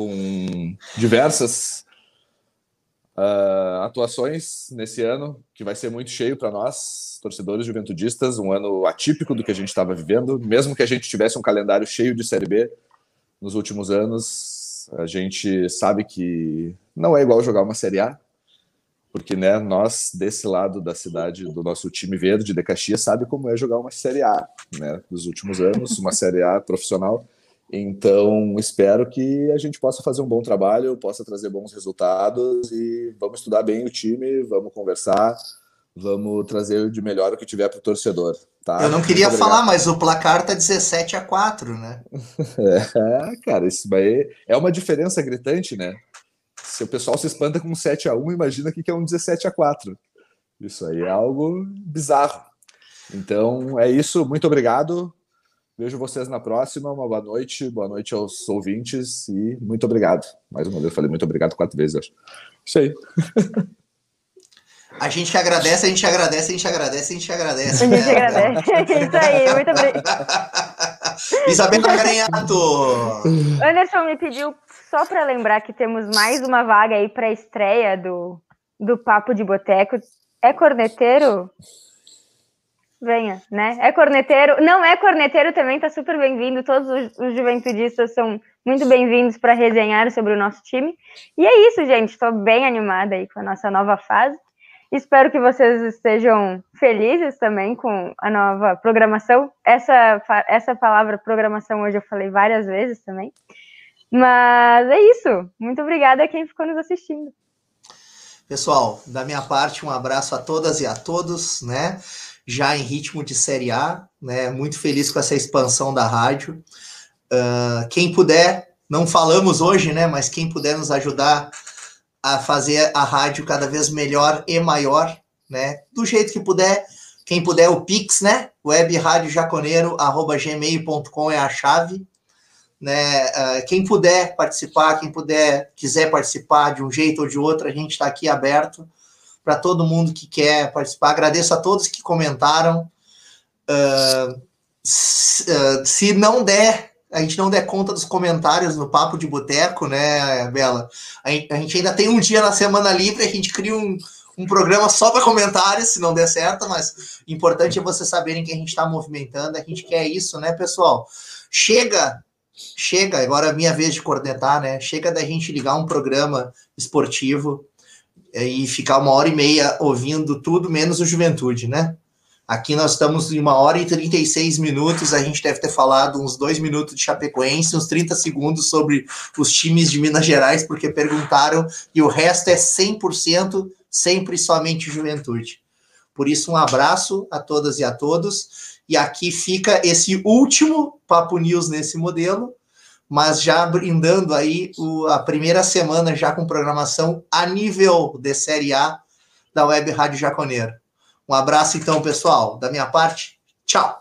com diversas uh, atuações nesse ano, que vai ser muito cheio para nós, torcedores juventudistas, um ano atípico do que a gente estava vivendo, mesmo que a gente tivesse um calendário cheio de Série B nos últimos anos, a gente sabe que não é igual jogar uma Série A, porque né, nós, desse lado da cidade, do nosso time verde de Caxias, sabe como é jogar uma Série A, né, nos últimos anos, uma Série A profissional, então, espero que a gente possa fazer um bom trabalho, possa trazer bons resultados e vamos estudar bem o time, vamos conversar, vamos trazer de melhor o que tiver para o torcedor. Tá? Eu não queria falar, mas o placar tá 17 a 4, né? (laughs) É, cara, isso aí é uma diferença gritante, né? Se o pessoal se espanta com 7 a 1 imagina que é um 17 a 4 Isso aí é algo bizarro. Então, é isso. Muito obrigado. Vejo vocês na próxima. Uma boa noite. Boa noite aos ouvintes e muito obrigado. Mais uma vez, eu falei muito obrigado quatro vezes, acho. Isso aí. A gente agradece, a gente agradece, a gente agradece, a gente agradece. A gente né? agradece. (laughs) Isso aí, muito obrigado. (laughs) Isabel Carinhato. Anderson me pediu só para lembrar que temos mais uma vaga aí para a estreia do, do Papo de Boteco. É corneteiro? Venha, né? É corneteiro. Não é corneteiro também, tá super bem-vindo. Todos os, os juventudistas são muito bem-vindos para resenhar sobre o nosso time. E é isso, gente. Estou bem animada aí com a nossa nova fase. Espero que vocês estejam felizes também com a nova programação. Essa, essa palavra programação hoje eu falei várias vezes também. Mas é isso. Muito obrigada a quem ficou nos assistindo. Pessoal, da minha parte, um abraço a todas e a todos, né? Já em ritmo de Série A, né? Muito feliz com essa expansão da rádio. Uh, quem puder, não falamos hoje, né? Mas quem puder nos ajudar a fazer a rádio cada vez melhor e maior, né? Do jeito que puder. Quem puder, o Pix, né? webradiojaconeiro.gmail.com é a chave. Né? Uh, quem puder participar, quem puder, quiser participar de um jeito ou de outro, a gente está aqui aberto para todo mundo que quer participar. Agradeço a todos que comentaram. Uh, se, não der a gente não der conta dos comentários no Papo de Boteco, né, Bela? A gente ainda tem um dia na semana livre, a gente cria um, um programa só para comentários, se não der certo, mas importante é vocês saberem que a gente está movimentando, a gente quer isso, né, pessoal? Chega, chega, agora é minha vez de cornetar, né? Chega da gente ligar um programa esportivo e ficar uma hora e meia ouvindo tudo menos o Juventude, né? Aqui nós estamos em uma hora e 36 minutos. A gente deve ter falado uns dois minutos de Chapecoense, uns 30 segundos sobre os times de Minas Gerais, porque perguntaram, e o resto é 100% sempre somente juventude. Por isso, um abraço a todas e a todos. E aqui fica esse último Papo News nesse modelo, mas já brindando aí o, a primeira semana já com programação a nível de Série A da Web Rádio Jaconeiro. Um abraço, então, pessoal. Da minha parte, tchau.